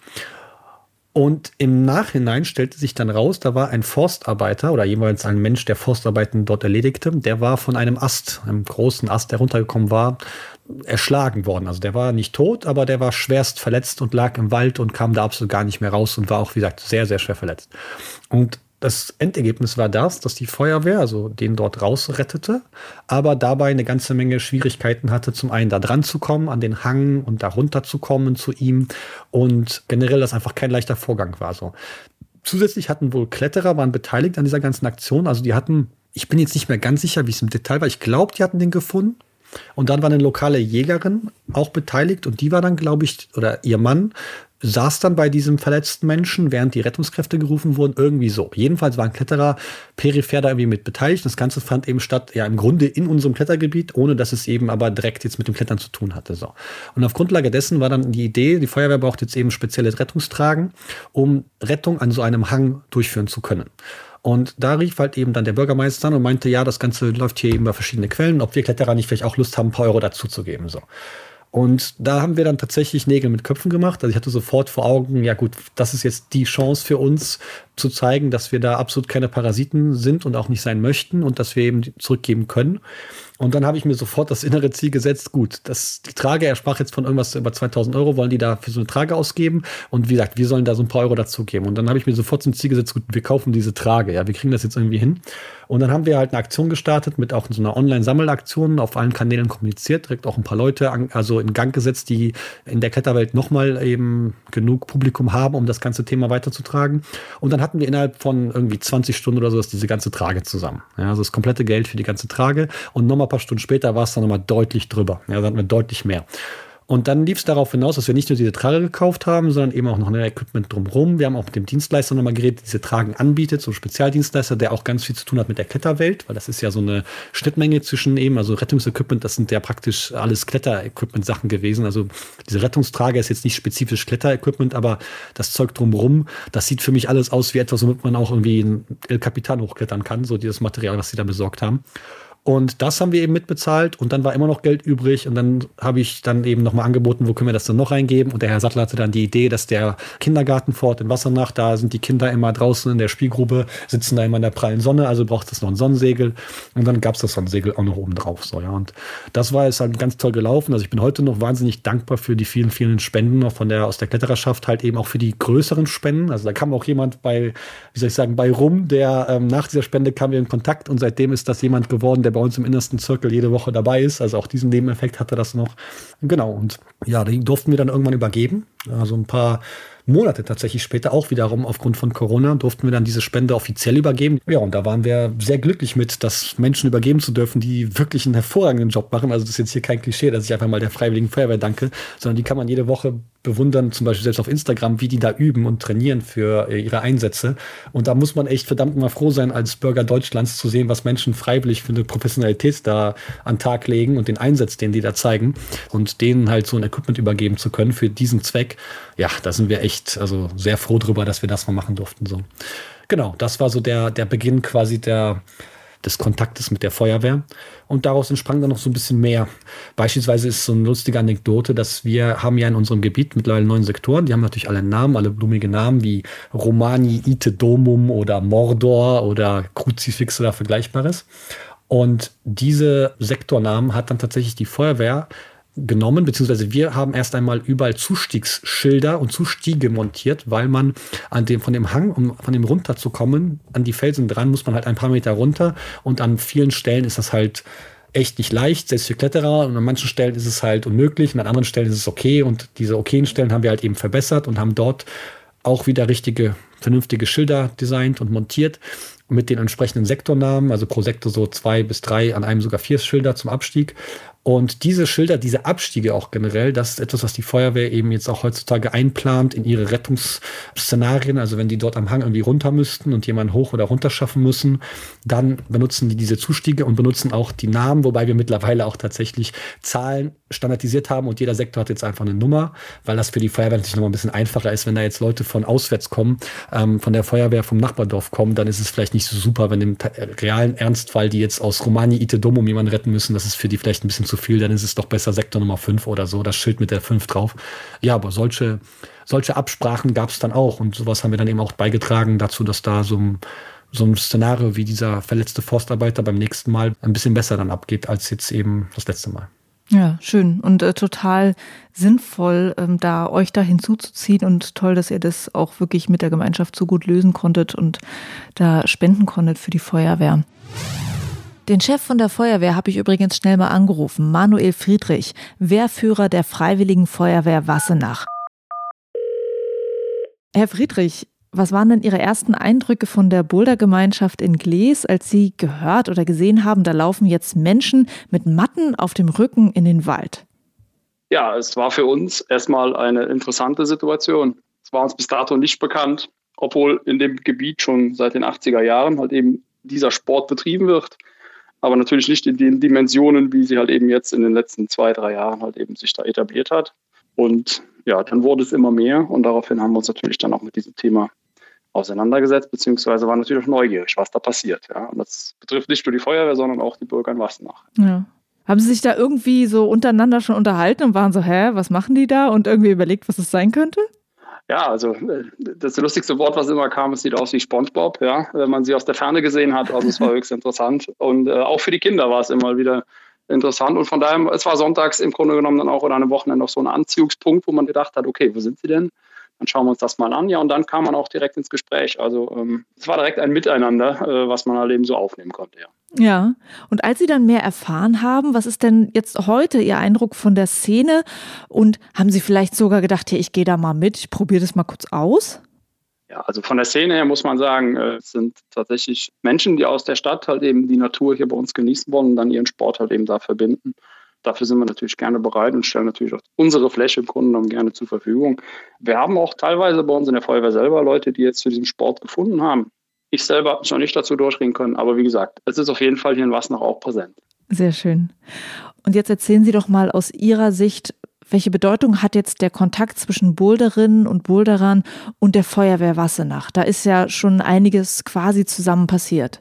Speaker 1: Und im Nachhinein stellte sich dann raus, da war ein Forstarbeiter oder jemals ein Mensch, der Forstarbeiten dort erledigte. Der war von einem Ast, einem großen Ast, der runtergekommen war, erschlagen worden. Also der war nicht tot, aber der war schwerst verletzt und lag im Wald und kam da absolut gar nicht mehr raus und war auch, wie gesagt, sehr, sehr schwer verletzt. Und das Endergebnis war das, dass die Feuerwehr, also den dort rausrettete, aber dabei eine ganze Menge Schwierigkeiten hatte, zum einen da dran zu kommen, an den Hang und da runter zu kommen zu ihm und generell das einfach kein leichter Vorgang war. So. Zusätzlich hatten wohl Kletterer, waren beteiligt an dieser ganzen Aktion, also die hatten, ich bin jetzt nicht mehr ganz sicher, wie es im Detail war, ich glaube, die hatten den gefunden und dann war eine lokale Jägerin auch beteiligt und die war dann, glaube ich, oder ihr Mann saß dann bei diesem verletzten Menschen, während die Rettungskräfte gerufen wurden, irgendwie so. Jedenfalls waren Kletterer peripher da irgendwie mit beteiligt. Das Ganze fand eben statt, ja, im Grunde in unserem Klettergebiet, ohne dass es eben aber direkt jetzt mit dem Klettern zu tun hatte. So. Und auf Grundlage dessen war dann die Idee, die Feuerwehr braucht jetzt eben spezielle Rettungstragen, um Rettung an so einem Hang durchführen zu können. Und da rief halt eben dann der Bürgermeister an und meinte, ja, das Ganze läuft hier eben über verschiedene Quellen, ob wir Kletterer nicht vielleicht auch Lust haben, ein paar Euro dazuzugeben. So. Und da haben wir dann tatsächlich Nägel mit Köpfen gemacht. Also ich hatte sofort vor Augen, ja gut, das ist jetzt die Chance für uns zu zeigen, dass wir da absolut keine Parasiten sind und auch nicht sein möchten und dass wir eben zurückgeben können. Und dann habe ich mir sofort das innere Ziel gesetzt, gut, das, die Trage, er sprach jetzt von irgendwas über 2000 Euro, wollen die da für so eine Trage ausgeben? Und wie gesagt, wir sollen da so ein paar Euro dazugeben. Und dann habe ich mir sofort zum Ziel gesetzt, gut, wir kaufen diese Trage, ja, wir kriegen das jetzt irgendwie hin. Und dann haben wir halt eine Aktion gestartet mit auch so einer Online-Sammelaktion, auf allen Kanälen kommuniziert, direkt auch ein paar Leute an, also in Gang gesetzt, die in der Kletterwelt nochmal eben genug Publikum haben, um das ganze Thema weiterzutragen. Und dann hatten wir innerhalb von irgendwie 20 Stunden oder so diese ganze Trage zusammen. Ja, also das komplette Geld für die ganze Trage. Und nochmal ein paar Stunden später war es dann nochmal deutlich drüber. Ja, da hatten wir deutlich mehr. Und dann lief es darauf hinaus, dass wir nicht nur diese Trage gekauft haben, sondern eben auch noch ein Equipment drumherum. Wir haben auch mit dem Dienstleister nochmal geredet, der diese Tragen anbietet, so ein Spezialdienstleister, der auch ganz viel zu tun hat mit der Kletterwelt, weil das ist ja so eine Schnittmenge zwischen eben, also Rettungsequipment, das sind ja praktisch alles Kletterequipment-Sachen gewesen. Also diese Rettungstrage ist jetzt nicht spezifisch Kletterequipment, aber das Zeug drumrum, das sieht für mich alles aus wie etwas, womit man auch irgendwie ein El Capitan hochklettern kann, so dieses Material, was sie da besorgt haben. Und das haben wir eben mitbezahlt und dann war immer noch Geld übrig und dann habe ich dann eben nochmal angeboten, wo können wir das dann noch reingeben? Und der Herr Sattler hatte dann die Idee, dass der Kindergarten fort in Wassernacht, da sind die Kinder immer draußen in der Spielgrube, sitzen da immer in der prallen Sonne, also braucht es noch ein Sonnensegel und dann gab es das Sonnensegel auch noch oben drauf. So, ja. Und das war jetzt halt ganz toll gelaufen. Also ich bin heute noch wahnsinnig dankbar für die vielen, vielen Spenden von der, aus der Klettererschaft, halt eben auch für die größeren Spenden. Also da kam auch jemand bei, wie soll ich sagen, bei rum, der ähm, nach dieser Spende kam wir in Kontakt und seitdem ist das jemand geworden, der bei uns im innersten Zirkel jede Woche dabei ist. Also auch diesen Nebeneffekt hatte das noch. Genau. Und ja, die durften wir dann irgendwann übergeben. Also ein paar Monate tatsächlich später, auch wiederum aufgrund von Corona, durften wir dann diese Spende offiziell übergeben. Ja, und da waren wir sehr glücklich mit, das Menschen übergeben zu dürfen, die wirklich einen hervorragenden Job machen. Also das ist jetzt hier kein Klischee, dass ich einfach mal der Freiwilligen Feuerwehr danke, sondern die kann man jede Woche bewundern, zum Beispiel selbst auf Instagram, wie die da üben und trainieren für äh, ihre Einsätze. Und da muss man echt verdammt mal froh sein, als Bürger Deutschlands zu sehen, was Menschen freiwillig für eine Professionalität da an Tag legen und den Einsatz, den die da zeigen und denen halt so ein Equipment übergeben zu können für diesen Zweck. Ja, da sind wir echt also sehr froh drüber, dass wir das mal machen durften. So. Genau, das war so der, der Beginn quasi der, des Kontaktes mit der Feuerwehr. Und daraus entsprang dann noch so ein bisschen mehr. Beispielsweise ist so eine lustige Anekdote, dass wir haben ja in unserem Gebiet mittlerweile neun Sektoren. Die haben natürlich alle Namen, alle blumige Namen wie Romani, Ite Domum oder Mordor oder Kruzifix oder Vergleichbares. Und diese Sektornamen hat dann tatsächlich die Feuerwehr genommen, beziehungsweise wir haben erst einmal überall Zustiegsschilder und Zustiege montiert, weil man an dem, von dem Hang, um von dem runterzukommen, an die Felsen dran, muss man halt ein paar Meter runter und an vielen Stellen ist das halt echt nicht leicht, selbst für Kletterer. Und an manchen Stellen ist es halt unmöglich und an anderen Stellen ist es okay. Und diese okayen Stellen haben wir halt eben verbessert und haben dort auch wieder richtige, vernünftige Schilder designt und montiert mit den entsprechenden Sektornamen, also pro Sektor so zwei bis drei, an einem sogar vier Schilder zum Abstieg. Und diese Schilder, diese Abstiege auch generell, das ist etwas, was die Feuerwehr eben jetzt auch heutzutage einplant in ihre Rettungsszenarien. Also wenn die dort am Hang irgendwie runter müssten und jemanden hoch oder runter schaffen müssen, dann benutzen die diese Zustiege und benutzen auch die Namen, wobei wir mittlerweile auch tatsächlich Zahlen standardisiert haben und jeder Sektor hat jetzt einfach eine Nummer, weil das für die Feuerwehr natürlich nochmal ein bisschen einfacher ist. Wenn da jetzt Leute von auswärts kommen, ähm, von der Feuerwehr vom Nachbardorf kommen, dann ist es vielleicht nicht so super, wenn im realen Ernstfall die jetzt aus Romani Ite Domum jemanden retten müssen, das ist für die vielleicht ein bisschen zu viel, dann ist es doch besser Sektor Nummer 5 oder so, das Schild mit der 5 drauf. Ja, aber solche, solche Absprachen gab es dann auch und sowas haben wir dann eben auch beigetragen dazu, dass da so ein, so ein Szenario wie dieser verletzte Forstarbeiter beim nächsten Mal ein bisschen besser dann abgeht als jetzt eben das letzte Mal.
Speaker 2: Ja, schön und äh, total sinnvoll, ähm, da euch da hinzuzuziehen und toll, dass ihr das auch wirklich mit der Gemeinschaft so gut lösen konntet und da spenden konntet für die Feuerwehr. Den Chef von der Feuerwehr habe ich übrigens schnell mal angerufen, Manuel Friedrich, Wehrführer der Freiwilligen Feuerwehr Wassenach. Herr Friedrich, was waren denn Ihre ersten Eindrücke von der Boulder-Gemeinschaft in Glees, als Sie gehört oder gesehen haben, da laufen jetzt Menschen mit Matten auf dem Rücken in den Wald?
Speaker 3: Ja, es war für uns erstmal eine interessante Situation. Es war uns bis dato nicht bekannt, obwohl in dem Gebiet schon seit den 80er Jahren halt eben dieser Sport betrieben wird. Aber natürlich nicht in den Dimensionen, wie sie halt eben jetzt in den letzten zwei, drei Jahren halt eben sich da etabliert hat. Und ja, dann wurde es immer mehr und daraufhin haben wir uns natürlich dann auch mit diesem Thema auseinandergesetzt, beziehungsweise waren natürlich auch neugierig, was da passiert. Ja. Und das betrifft nicht nur die Feuerwehr, sondern auch die Bürger in Wassenach.
Speaker 2: Ja. Haben Sie sich da irgendwie so untereinander schon unterhalten und waren so, hä, was machen die da? Und irgendwie überlegt, was es sein könnte?
Speaker 3: Ja, also äh, das lustigste Wort, was immer kam, es sieht aus wie SpongeBob, ja, wenn man sie aus der Ferne gesehen hat. Also es war höchst interessant. Und äh, auch für die Kinder war es immer wieder interessant. Und von daher, es war sonntags im Grunde genommen dann auch oder einem Wochenende noch so ein Anziehungspunkt, wo man gedacht hat, okay, wo sind sie denn? Dann schauen wir uns das mal an. Ja, und dann kam man auch direkt ins Gespräch. Also ähm, es war direkt ein Miteinander, äh, was man halt eben so aufnehmen konnte, ja.
Speaker 2: Ja, und als Sie dann mehr erfahren haben, was ist denn jetzt heute Ihr Eindruck von der Szene? Und haben Sie vielleicht sogar gedacht, hey, ich gehe da mal mit, ich probiere das mal kurz aus?
Speaker 3: Ja, also von der Szene her muss man sagen, äh, es sind tatsächlich Menschen, die aus der Stadt halt eben die Natur hier bei uns genießen wollen und dann ihren Sport halt eben da verbinden. Dafür sind wir natürlich gerne bereit und stellen natürlich auch unsere Fläche im Grunde genommen gerne zur Verfügung. Wir haben auch teilweise bei uns in der Feuerwehr selber Leute, die jetzt zu diesem Sport gefunden haben. Ich selber habe es noch nicht dazu durchringen können, aber wie gesagt, es ist auf jeden Fall hier in Wasnach auch präsent.
Speaker 2: Sehr schön. Und jetzt erzählen Sie doch mal aus Ihrer Sicht, welche Bedeutung hat jetzt der Kontakt zwischen Boulderinnen und Boulderern und der Feuerwehr Wassenach? Da ist ja schon einiges quasi zusammen passiert.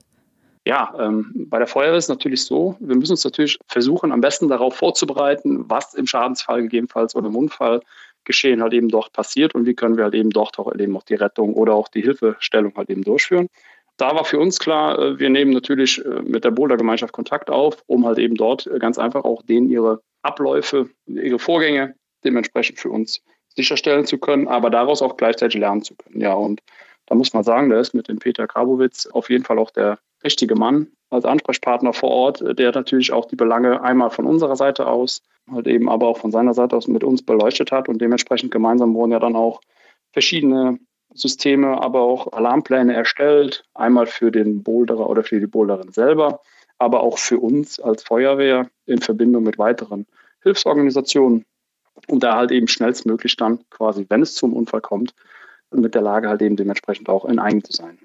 Speaker 3: Ja, ähm, bei der Feuerwehr ist es natürlich so, wir müssen uns natürlich versuchen, am besten darauf vorzubereiten, was im Schadensfall gegebenenfalls oder im Unfall geschehen halt eben dort passiert und wie können wir halt eben dort auch eben auch die Rettung oder auch die Hilfestellung halt eben durchführen. Da war für uns klar, äh, wir nehmen natürlich äh, mit der Boulder-Gemeinschaft Kontakt auf, um halt eben dort äh, ganz einfach auch denen ihre Abläufe, ihre Vorgänge dementsprechend für uns sicherstellen zu können, aber daraus auch gleichzeitig lernen zu können. Ja, und da muss man sagen, da ist mit dem Peter Grabowitz auf jeden Fall auch der richtige Mann als Ansprechpartner vor Ort, der natürlich auch die Belange einmal von unserer Seite aus, halt eben aber auch von seiner Seite aus mit uns beleuchtet hat. Und dementsprechend gemeinsam wurden ja dann auch verschiedene Systeme, aber auch Alarmpläne erstellt, einmal für den Boulderer oder für die Boulderin selber, aber auch für uns als Feuerwehr in Verbindung mit weiteren Hilfsorganisationen, um da halt eben schnellstmöglich dann quasi, wenn es zum Unfall kommt, mit der Lage halt eben dementsprechend auch in eigen zu sein.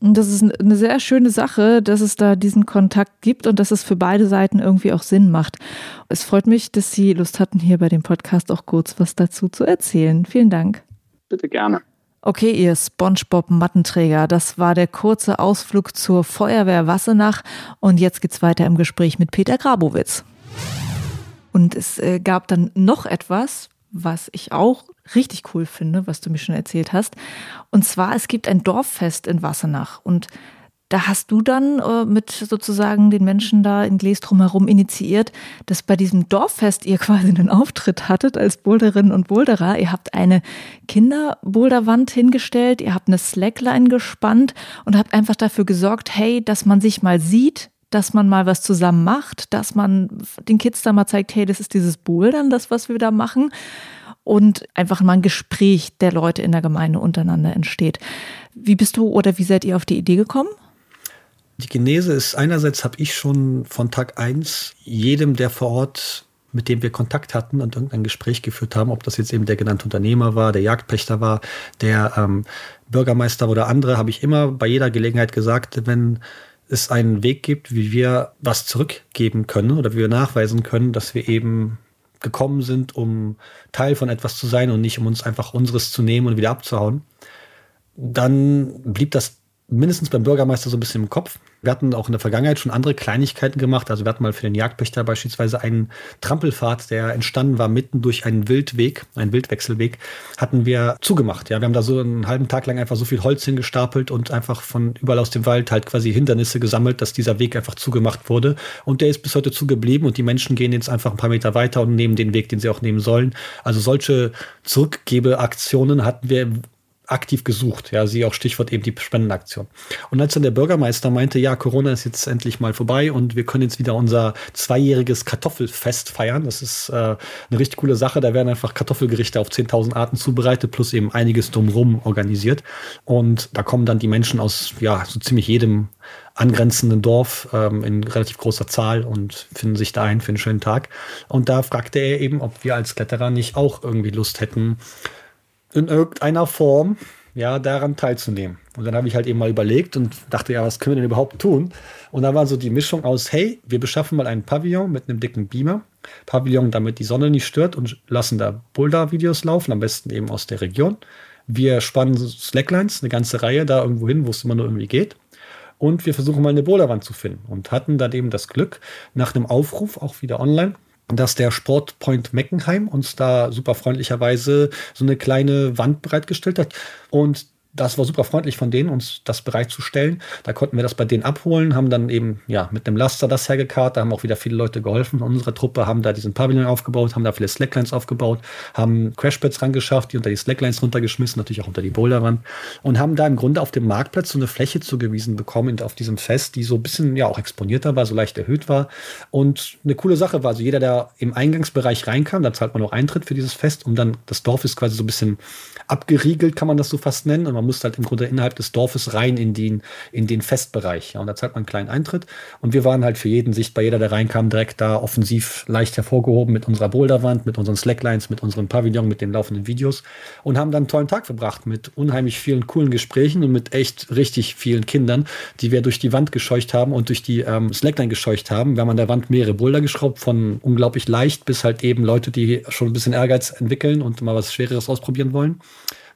Speaker 2: Und das ist eine sehr schöne Sache, dass es da diesen Kontakt gibt und dass es für beide Seiten irgendwie auch Sinn macht. Es freut mich, dass Sie Lust hatten, hier bei dem Podcast auch kurz was dazu zu erzählen. Vielen Dank.
Speaker 3: Bitte gerne.
Speaker 2: Okay, ihr SpongeBob-Mattenträger, das war der kurze Ausflug zur Feuerwehr Wassenach und jetzt geht's weiter im Gespräch mit Peter Grabowitz. Und es äh, gab dann noch etwas, was ich auch richtig cool finde, was du mir schon erzählt hast. Und zwar, es gibt ein Dorffest in Wassenach und da hast du dann äh, mit sozusagen den Menschen da in Glees drumherum initiiert, dass bei diesem Dorffest ihr quasi einen Auftritt hattet als Boulderinnen und Boulderer. Ihr habt eine Kinderboulderwand hingestellt, ihr habt eine Slackline gespannt und habt einfach dafür gesorgt, hey, dass man sich mal sieht, dass man mal was zusammen macht, dass man den Kids da mal zeigt, hey, das ist dieses Bouldern, das, was wir da machen. Und einfach mal ein Gespräch der Leute in der Gemeinde untereinander entsteht. Wie bist du oder wie seid ihr auf die Idee gekommen?
Speaker 1: Die Genese ist einerseits habe ich schon von Tag eins jedem, der vor Ort, mit dem wir Kontakt hatten und irgendein Gespräch geführt haben, ob das jetzt eben der genannte Unternehmer war, der Jagdpächter war, der ähm, Bürgermeister oder andere, habe ich immer bei jeder Gelegenheit gesagt, wenn es einen Weg gibt, wie wir was zurückgeben können oder wie wir nachweisen können, dass wir eben gekommen sind, um Teil von etwas zu sein und nicht um uns einfach unseres zu nehmen und wieder abzuhauen, dann blieb das mindestens beim Bürgermeister so ein bisschen im Kopf. Wir hatten auch in der Vergangenheit schon andere Kleinigkeiten gemacht. Also wir hatten mal für den Jagdpächter beispielsweise einen Trampelpfad, der entstanden war mitten durch einen Wildweg, einen Wildwechselweg, hatten wir zugemacht. Ja, wir haben da so einen halben Tag lang einfach so viel Holz hingestapelt und einfach von überall aus dem Wald halt quasi Hindernisse gesammelt, dass dieser Weg einfach zugemacht wurde. Und der ist bis heute zugeblieben und die Menschen gehen jetzt einfach ein paar Meter weiter und nehmen den Weg, den sie auch nehmen sollen. Also solche Zurückgebeaktionen hatten wir aktiv gesucht. Ja, sie auch Stichwort eben die Spendenaktion. Und als dann der Bürgermeister meinte, ja, Corona ist jetzt endlich mal vorbei und wir können jetzt wieder unser zweijähriges Kartoffelfest feiern. Das ist äh, eine richtig coole Sache. Da werden einfach Kartoffelgerichte auf 10.000 Arten zubereitet, plus eben einiges drumherum organisiert. Und da kommen dann die Menschen aus, ja, so ziemlich jedem angrenzenden Dorf ähm, in relativ großer Zahl und finden sich da ein für einen schönen Tag. Und da fragte er eben, ob wir als Kletterer nicht auch irgendwie Lust hätten, in irgendeiner Form ja, daran teilzunehmen. Und dann habe ich halt eben mal überlegt und dachte, ja, was können wir denn überhaupt tun? Und da war so die Mischung aus, hey, wir beschaffen mal einen Pavillon mit einem dicken Beamer. Pavillon, damit die Sonne nicht stört und lassen da Boulder-Videos laufen, am besten eben aus der Region. Wir spannen Slacklines, eine ganze Reihe da irgendwo hin, wo es immer nur irgendwie geht. Und wir versuchen mal eine Boulderwand zu finden und hatten dann eben das Glück, nach einem Aufruf, auch wieder online, dass der Sportpoint Meckenheim uns da super freundlicherweise so eine kleine Wand bereitgestellt hat. Und das war super freundlich von denen, uns das bereitzustellen. Da konnten wir das bei denen abholen, haben dann eben ja mit dem Laster das hergekarrt. Da haben auch wieder viele Leute geholfen. Unsere Truppe haben da diesen Pavillon aufgebaut, haben da viele Slacklines aufgebaut, haben Crashpads rangeschafft, die unter die Slacklines runtergeschmissen, natürlich auch unter die Boulderwand und haben da im Grunde auf dem Marktplatz so eine Fläche zugewiesen bekommen auf diesem Fest, die so ein bisschen ja auch exponierter war, so leicht erhöht war und eine coole Sache war. Also jeder, der im Eingangsbereich reinkam, da zahlt man auch Eintritt für dieses Fest und dann das Dorf ist quasi so ein bisschen abgeriegelt, kann man das so fast nennen. Und man muss halt im Grunde innerhalb des Dorfes rein in den, in den Festbereich. Ja, und da zahlt man einen kleinen Eintritt. Und wir waren halt für jeden sichtbar, jeder, der reinkam, direkt da offensiv leicht hervorgehoben mit unserer Boulderwand, mit unseren Slacklines, mit unserem Pavillon, mit den laufenden Videos und haben dann einen tollen Tag verbracht mit unheimlich vielen coolen Gesprächen und mit echt richtig vielen Kindern, die wir durch die Wand gescheucht haben und durch die ähm, Slackline gescheucht haben. Wir haben an der Wand mehrere Boulder geschraubt, von unglaublich leicht bis halt eben Leute, die schon ein bisschen Ehrgeiz entwickeln und mal was Schwereres ausprobieren wollen.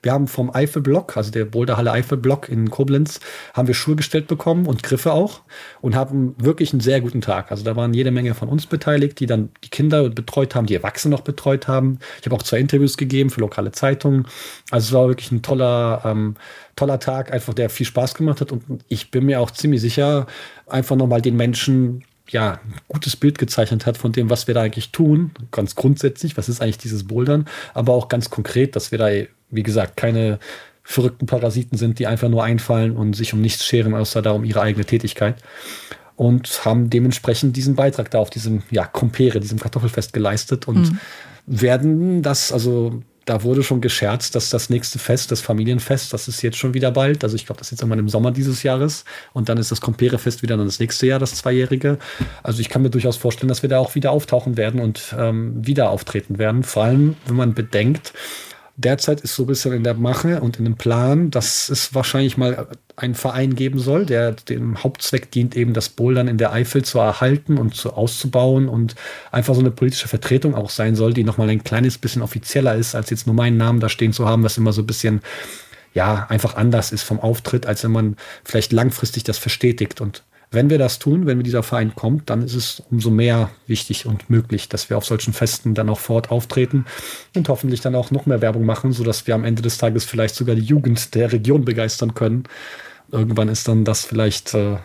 Speaker 1: Wir haben vom Eifelblock, also der Boulderhalle Eifelblock in Koblenz, haben wir Schuhe gestellt bekommen und Griffe auch und haben wirklich einen sehr guten Tag. Also da waren jede Menge von uns beteiligt, die dann die Kinder betreut haben, die Erwachsene noch betreut haben. Ich habe auch zwei Interviews gegeben für lokale Zeitungen. Also es war wirklich ein toller, ähm, toller Tag, einfach der viel Spaß gemacht hat und ich bin mir auch ziemlich sicher, einfach nochmal den Menschen ja, ein gutes Bild gezeichnet hat von dem, was wir da eigentlich tun. Ganz grundsätzlich, was ist eigentlich dieses Bouldern, aber auch ganz konkret, dass wir da wie gesagt, keine verrückten Parasiten sind, die einfach nur einfallen und sich um nichts scheren, außer da um ihre eigene Tätigkeit. Und haben dementsprechend diesen Beitrag da auf diesem, ja, Compere, diesem Kartoffelfest geleistet und mhm. werden das, also da wurde schon gescherzt, dass das nächste Fest, das Familienfest, das ist jetzt schon wieder bald. Also ich glaube, das ist jetzt irgendwann im Sommer dieses Jahres. Und dann ist das Compere-Fest wieder dann das nächste Jahr, das Zweijährige. Also ich kann mir durchaus vorstellen, dass wir da auch wieder auftauchen werden und ähm, wieder auftreten werden. Vor allem, wenn man bedenkt, derzeit ist so ein bisschen in der Mache und in dem Plan, dass es wahrscheinlich mal einen Verein geben soll, der dem Hauptzweck dient, eben das Bouldern in der Eifel zu erhalten und zu auszubauen und einfach so eine politische Vertretung auch sein soll, die nochmal ein kleines bisschen offizieller ist, als jetzt nur meinen Namen da stehen zu haben, was immer so ein bisschen ja, einfach anders ist vom Auftritt, als wenn man vielleicht langfristig das verstetigt. Und wenn wir das tun, wenn dieser Verein kommt, dann ist es umso mehr wichtig und möglich, dass wir auf solchen Festen dann auch vor Ort auftreten und hoffentlich dann auch noch mehr Werbung machen, sodass wir am Ende des Tages vielleicht sogar die Jugend der Region begeistern können. Irgendwann ist dann das vielleicht äh,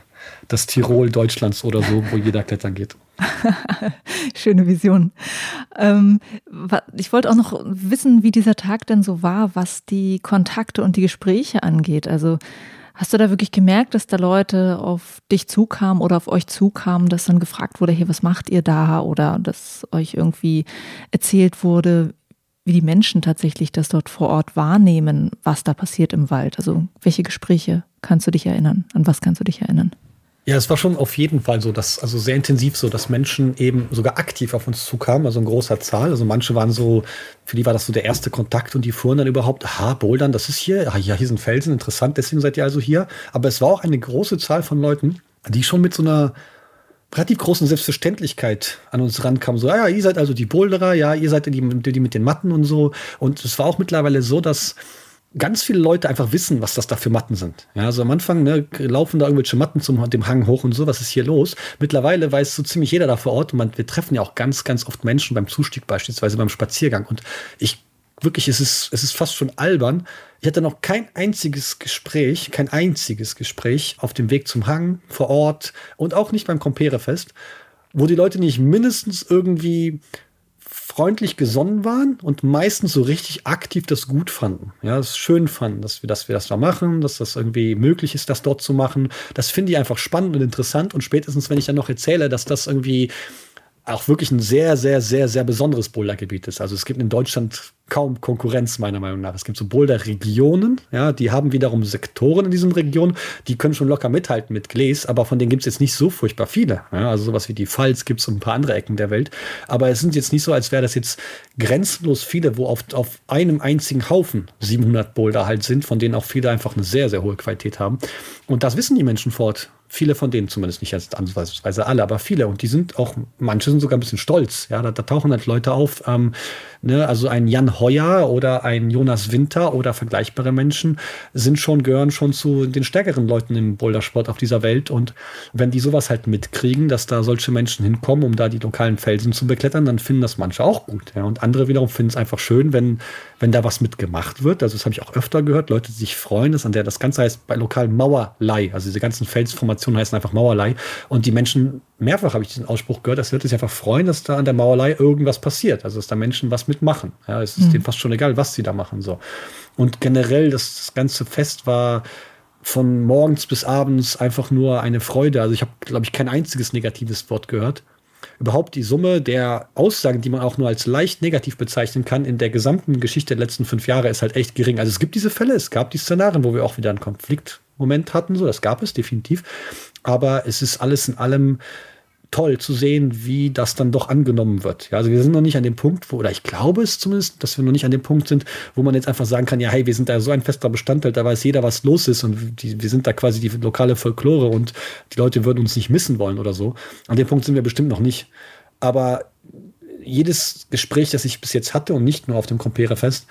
Speaker 1: das Tirol Deutschlands oder so, wo jeder klettern geht.
Speaker 2: Schöne Vision. Ähm, ich wollte auch noch wissen, wie dieser Tag denn so war, was die Kontakte und die Gespräche angeht. Also Hast du da wirklich gemerkt, dass da Leute auf dich zukamen oder auf euch zukamen, dass dann gefragt wurde, hey, was macht ihr da? Oder dass euch irgendwie erzählt wurde, wie die Menschen tatsächlich das dort vor Ort wahrnehmen, was da passiert im Wald? Also welche Gespräche kannst du dich erinnern? An was kannst du dich erinnern?
Speaker 1: Ja, es war schon auf jeden Fall so, dass, also sehr intensiv so, dass Menschen eben sogar aktiv auf uns zukamen, also in großer Zahl. Also manche waren so, für die war das so der erste Kontakt und die fuhren dann überhaupt, aha, Bouldern, das ist hier, ah, ja, hier sind Felsen, interessant, deswegen seid ihr also hier. Aber es war auch eine große Zahl von Leuten, die schon mit so einer relativ großen Selbstverständlichkeit an uns rankamen. So, ah ja, ihr seid also die Boulderer, ja, ihr seid die, die mit den Matten und so. Und es war auch mittlerweile so, dass ganz viele Leute einfach wissen, was das da für Matten sind. Ja, also am Anfang ne, laufen da irgendwelche Matten zum dem Hang hoch und so, was ist hier los? Mittlerweile weiß so ziemlich jeder da vor Ort und man, wir treffen ja auch ganz, ganz oft Menschen beim Zustieg beispielsweise beim Spaziergang und ich wirklich, es ist, es ist fast schon albern. Ich hatte noch kein einziges Gespräch, kein einziges Gespräch auf dem Weg zum Hang vor Ort und auch nicht beim Compere-Fest, wo die Leute nicht mindestens irgendwie freundlich gesonnen waren und meistens so richtig aktiv das gut fanden. Ja, es schön fanden, dass wir, dass wir das da machen, dass das irgendwie möglich ist, das dort zu machen. Das finde ich einfach spannend und interessant. Und spätestens, wenn ich dann noch erzähle, dass das irgendwie auch wirklich ein sehr, sehr, sehr, sehr besonderes Bouldergebiet ist. Also es gibt in Deutschland kaum Konkurrenz, meiner Meinung nach. Es gibt so Boulder-Regionen, ja, die haben wiederum Sektoren in diesen Regionen, die können schon locker mithalten mit Gläs, aber von denen gibt es jetzt nicht so furchtbar viele. Ja, also sowas wie die Pfalz gibt es und ein paar andere Ecken der Welt. Aber es sind jetzt nicht so, als wäre das jetzt grenzenlos viele, wo auf, auf einem einzigen Haufen 700 Boulder halt sind, von denen auch viele einfach eine sehr, sehr hohe Qualität haben. Und das wissen die Menschen fort Viele von denen zumindest nicht als ansatzweise alle, aber viele. Und die sind auch, manche sind sogar ein bisschen stolz. Ja, da, da tauchen halt Leute auf, ähm, ne, also ein Jan Heuer oder ein Jonas Winter oder vergleichbare Menschen sind schon, gehören schon zu den stärkeren Leuten im Bouldersport auf dieser Welt. Und wenn die sowas halt mitkriegen, dass da solche Menschen hinkommen, um da die lokalen Felsen zu beklettern, dann finden das manche auch gut. Ja. Und andere wiederum finden es einfach schön, wenn, wenn da was mitgemacht wird. Also das habe ich auch öfter gehört, Leute, die sich freuen, das an der das Ganze heißt bei lokalen Mauerlei, also diese ganzen Felsformationen Aktionen heißen einfach Mauerlei. Und die Menschen, mehrfach habe ich diesen Ausspruch gehört, dass Leute sich einfach freuen, dass da an der Mauerlei irgendwas passiert. Also dass da Menschen was mitmachen. Ja, es ist mhm. denen fast schon egal, was sie da machen. So. Und generell, das, das ganze Fest war von morgens bis abends einfach nur eine Freude. Also ich habe, glaube ich, kein einziges negatives Wort gehört überhaupt die Summe der Aussagen, die man auch nur als leicht negativ bezeichnen kann, in der gesamten Geschichte der letzten fünf Jahre ist halt echt gering. Also es gibt diese Fälle, es gab die Szenarien, wo wir auch wieder einen Konflikt Moment hatten. So, das gab es definitiv. Aber es ist alles in allem toll zu sehen, wie das dann doch angenommen wird. Ja, also wir sind noch nicht an dem Punkt, wo, oder ich glaube es zumindest, dass wir noch nicht an dem Punkt sind, wo man jetzt einfach sagen kann, ja, hey, wir sind da so ein fester Bestandteil, da weiß jeder, was los ist und die, wir sind da quasi die lokale Folklore und die Leute würden uns nicht missen wollen oder so. An dem Punkt sind wir bestimmt noch nicht. Aber jedes Gespräch, das ich bis jetzt hatte und nicht nur auf dem Compere-Fest,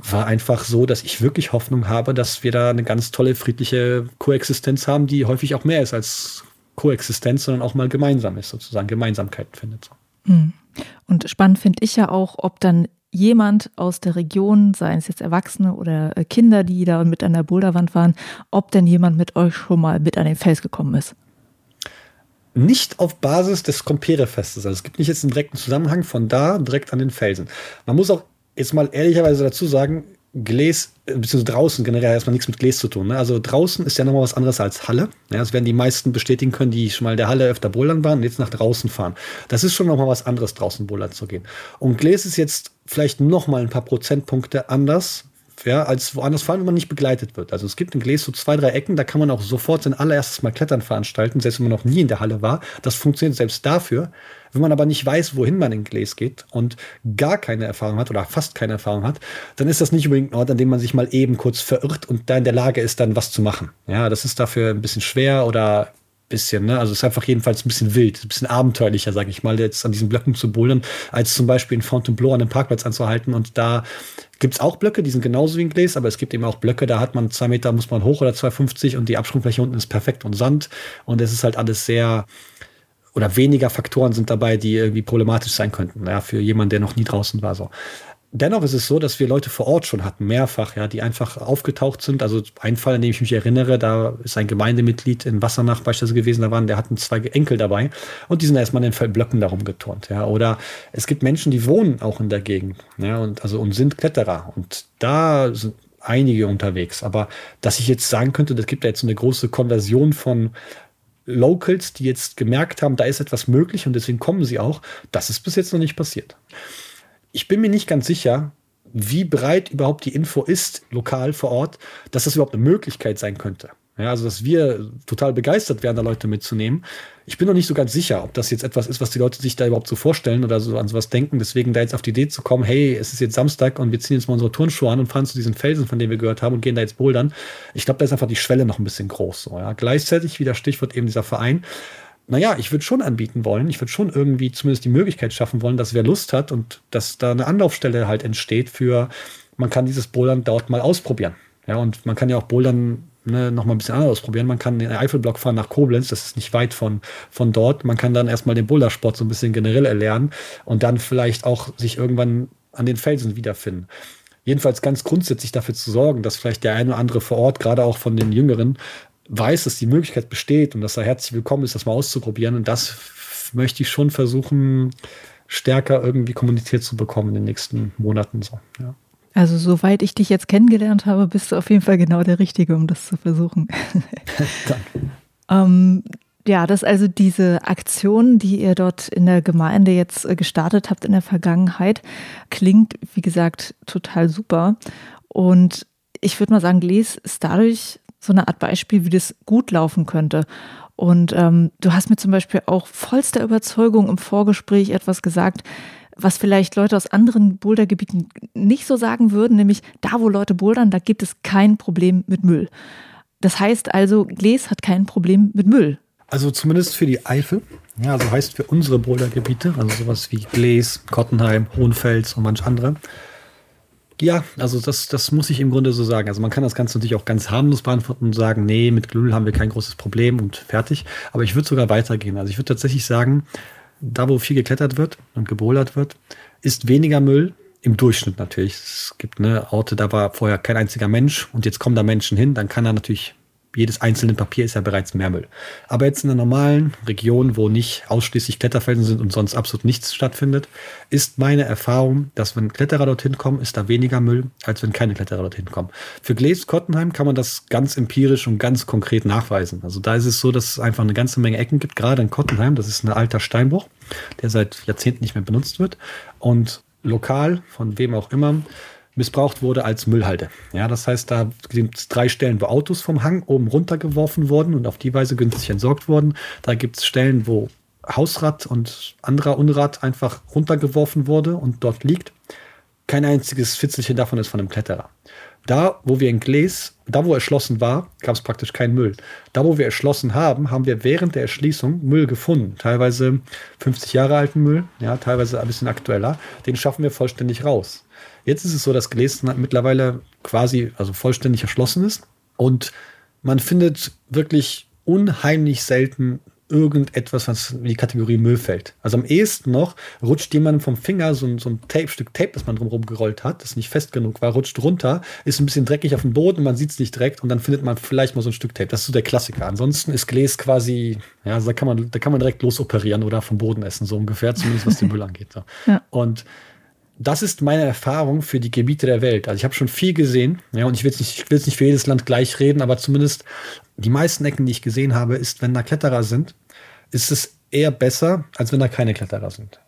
Speaker 1: war einfach so, dass ich wirklich Hoffnung habe, dass wir da eine ganz tolle friedliche Koexistenz haben, die häufig auch mehr ist als Koexistenz, sondern auch mal gemeinsam ist, sozusagen Gemeinsamkeiten findet.
Speaker 2: Hm. Und spannend finde ich ja auch, ob dann jemand aus der Region, seien es jetzt Erwachsene oder äh, Kinder, die da mit an der Boulderwand waren, ob denn jemand mit euch schon mal mit an den Fels gekommen ist.
Speaker 1: Nicht auf Basis des Compere-Festes. Also es gibt nicht jetzt einen direkten Zusammenhang von da direkt an den Felsen. Man muss auch jetzt mal ehrlicherweise dazu sagen, Gläs, beziehungsweise draußen generell erstmal nichts mit Gläs zu tun. Ne? Also draußen ist ja nochmal was anderes als Halle. Ja, das werden die meisten bestätigen können, die schon mal in der Halle öfter bouldern waren und jetzt nach draußen fahren. Das ist schon nochmal was anderes, draußen bouldern zu gehen. Und Gläs ist jetzt vielleicht nochmal ein paar Prozentpunkte anders, ja, als woanders, vor allem wenn man nicht begleitet wird. Also es gibt in Gläs so zwei, drei Ecken, da kann man auch sofort sein allererstes Mal Klettern veranstalten, selbst wenn man noch nie in der Halle war. Das funktioniert selbst dafür. Wenn man aber nicht weiß, wohin man in Gläs geht und gar keine Erfahrung hat oder fast keine Erfahrung hat, dann ist das nicht unbedingt ein Ort, an dem man sich mal eben kurz verirrt und da in der Lage ist, dann was zu machen. Ja, das ist dafür ein bisschen schwer oder bisschen, ne? Also es ist einfach jedenfalls ein bisschen wild, ein bisschen abenteuerlicher, sage ich mal, jetzt an diesen Blöcken zu bouldern, als zum Beispiel in Fontainebleau an einem Parkplatz anzuhalten. Und da gibt es auch Blöcke, die sind genauso wie ein Gläs, aber es gibt eben auch Blöcke, da hat man zwei Meter, muss man hoch oder 2,50 und die Absprungfläche unten ist perfekt und Sand. Und es ist halt alles sehr, oder weniger Faktoren sind dabei, die irgendwie problematisch sein könnten, ja, für jemanden, der noch nie draußen war. So. Dennoch ist es so, dass wir Leute vor Ort schon hatten, mehrfach, ja, die einfach aufgetaucht sind. Also ein Fall, an dem ich mich erinnere, da ist ein Gemeindemitglied in Wassernach beispielsweise gewesen, da waren, der hatten zwei Enkel dabei und die sind erstmal in den Blöcken darum geturnt, ja. Oder es gibt Menschen, die wohnen auch in der Gegend, ja, und also und sind Kletterer. Und da sind einige unterwegs. Aber dass ich jetzt sagen könnte, das gibt da jetzt so eine große Konversion von Locals, die jetzt gemerkt haben, da ist etwas möglich und deswegen kommen sie auch. Das ist bis jetzt noch nicht passiert. Ich bin mir nicht ganz sicher, wie breit überhaupt die Info ist, lokal vor Ort, dass das überhaupt eine Möglichkeit sein könnte. Ja, also, dass wir total begeistert wären, da Leute mitzunehmen. Ich bin noch nicht so ganz sicher, ob das jetzt etwas ist, was die Leute sich da überhaupt so vorstellen oder so an sowas denken. Deswegen da jetzt auf die Idee zu kommen, hey, es ist jetzt Samstag und wir ziehen jetzt mal unsere Turnschuhe an und fahren zu diesen Felsen, von denen wir gehört haben und gehen da jetzt bouldern. Ich glaube, da ist einfach die Schwelle noch ein bisschen groß. So, ja. Gleichzeitig, wieder Stichwort eben dieser Verein, naja, ich würde schon anbieten wollen, ich würde schon irgendwie zumindest die Möglichkeit schaffen wollen, dass wer Lust hat und dass da eine Anlaufstelle halt entsteht für man kann dieses Bouldern dort mal ausprobieren. Ja, und man kann ja auch Bouldern ne, noch ein bisschen anders ausprobieren. Man kann den Eifelblock fahren nach Koblenz, das ist nicht weit von, von dort. Man kann dann erstmal den Bouldersport so ein bisschen generell erlernen und dann vielleicht auch sich irgendwann an den Felsen wiederfinden. Jedenfalls ganz grundsätzlich dafür zu sorgen, dass vielleicht der eine oder andere vor Ort, gerade auch von den Jüngeren, weiß, dass die Möglichkeit besteht und dass er herzlich willkommen ist, das mal auszuprobieren. Und das möchte ich schon versuchen, stärker irgendwie kommuniziert zu bekommen in den nächsten Monaten. So, ja.
Speaker 2: Also soweit ich dich jetzt kennengelernt habe, bist du auf jeden Fall genau der Richtige, um das zu versuchen. Danke. ähm, ja, dass also diese Aktion, die ihr dort in der Gemeinde jetzt äh, gestartet habt in der Vergangenheit, klingt, wie gesagt, total super. Und ich würde mal sagen, Gles ist dadurch so eine Art Beispiel, wie das gut laufen könnte. Und ähm, du hast mir zum Beispiel auch vollster Überzeugung im Vorgespräch etwas gesagt, was vielleicht Leute aus anderen Bouldergebieten nicht so sagen würden, nämlich da, wo Leute bouldern, da gibt es kein Problem mit Müll. Das heißt also, Gles hat kein Problem mit Müll.
Speaker 1: Also zumindest für die Eifel. Ja, also heißt für unsere Bouldergebiete, also sowas wie Gles, Kottenheim, Hohenfels und manch andere. Ja, also das, das muss ich im Grunde so sagen. Also man kann das Ganze natürlich auch ganz harmlos beantworten und sagen, nee, mit Glüll haben wir kein großes Problem und fertig. Aber ich würde sogar weitergehen. Also ich würde tatsächlich sagen, da wo viel geklettert wird und gebouldert wird, ist weniger Müll. Im Durchschnitt natürlich. Es gibt ne, Orte, da war vorher kein einziger Mensch und jetzt kommen da Menschen hin, dann kann da natürlich jedes einzelne Papier ist ja bereits Mehrmüll. Aber jetzt in einer normalen Region, wo nicht ausschließlich Kletterfelsen sind und sonst absolut nichts stattfindet, ist meine Erfahrung, dass wenn Kletterer dorthin kommen, ist da weniger Müll, als wenn keine Kletterer dorthin kommen. Für Glees Kottenheim kann man das ganz empirisch und ganz konkret nachweisen. Also da ist es so, dass es einfach eine ganze Menge Ecken gibt, gerade in Kottenheim, das ist ein alter Steinbruch, der seit Jahrzehnten nicht mehr benutzt wird. Und lokal, von wem auch immer, missbraucht wurde als Müllhalde. Ja, das heißt, da sind es drei Stellen, wo Autos vom Hang oben runtergeworfen wurden und auf die Weise günstig entsorgt wurden. Da gibt es Stellen, wo Hausrat und anderer Unrat einfach runtergeworfen wurde und dort liegt. Kein einziges Fitzelchen davon ist von einem Kletterer. Da, wo wir in Gläs, da wo erschlossen war, gab es praktisch keinen Müll. Da, wo wir erschlossen haben, haben wir während der Erschließung Müll gefunden. Teilweise 50 Jahre alten Müll, ja, teilweise ein bisschen aktueller. Den schaffen wir vollständig raus. Jetzt ist es so, dass Gläschen mittlerweile quasi also vollständig erschlossen ist und man findet wirklich unheimlich selten irgendetwas, was in die Kategorie Müll fällt. Also am ehesten noch rutscht jemand vom Finger so ein, so ein Tape, Stück Tape, das man drumherum gerollt hat, das nicht fest genug war, rutscht runter, ist ein bisschen dreckig auf dem Boden, man sieht es nicht direkt und dann findet man vielleicht mal so ein Stück Tape. Das ist so der Klassiker. Ansonsten ist Gläs quasi, ja, da kann man, da kann man direkt losoperieren oder vom Boden essen, so ungefähr, zumindest was den Müll angeht. So. Ja. Und das ist meine Erfahrung für die Gebiete der Welt. Also ich habe schon viel gesehen, ja, und ich will jetzt nicht, nicht für jedes Land gleich reden, aber zumindest die meisten Ecken, die ich gesehen habe, ist, wenn da Kletterer sind, ist es eher besser, als wenn da keine Kletterer sind.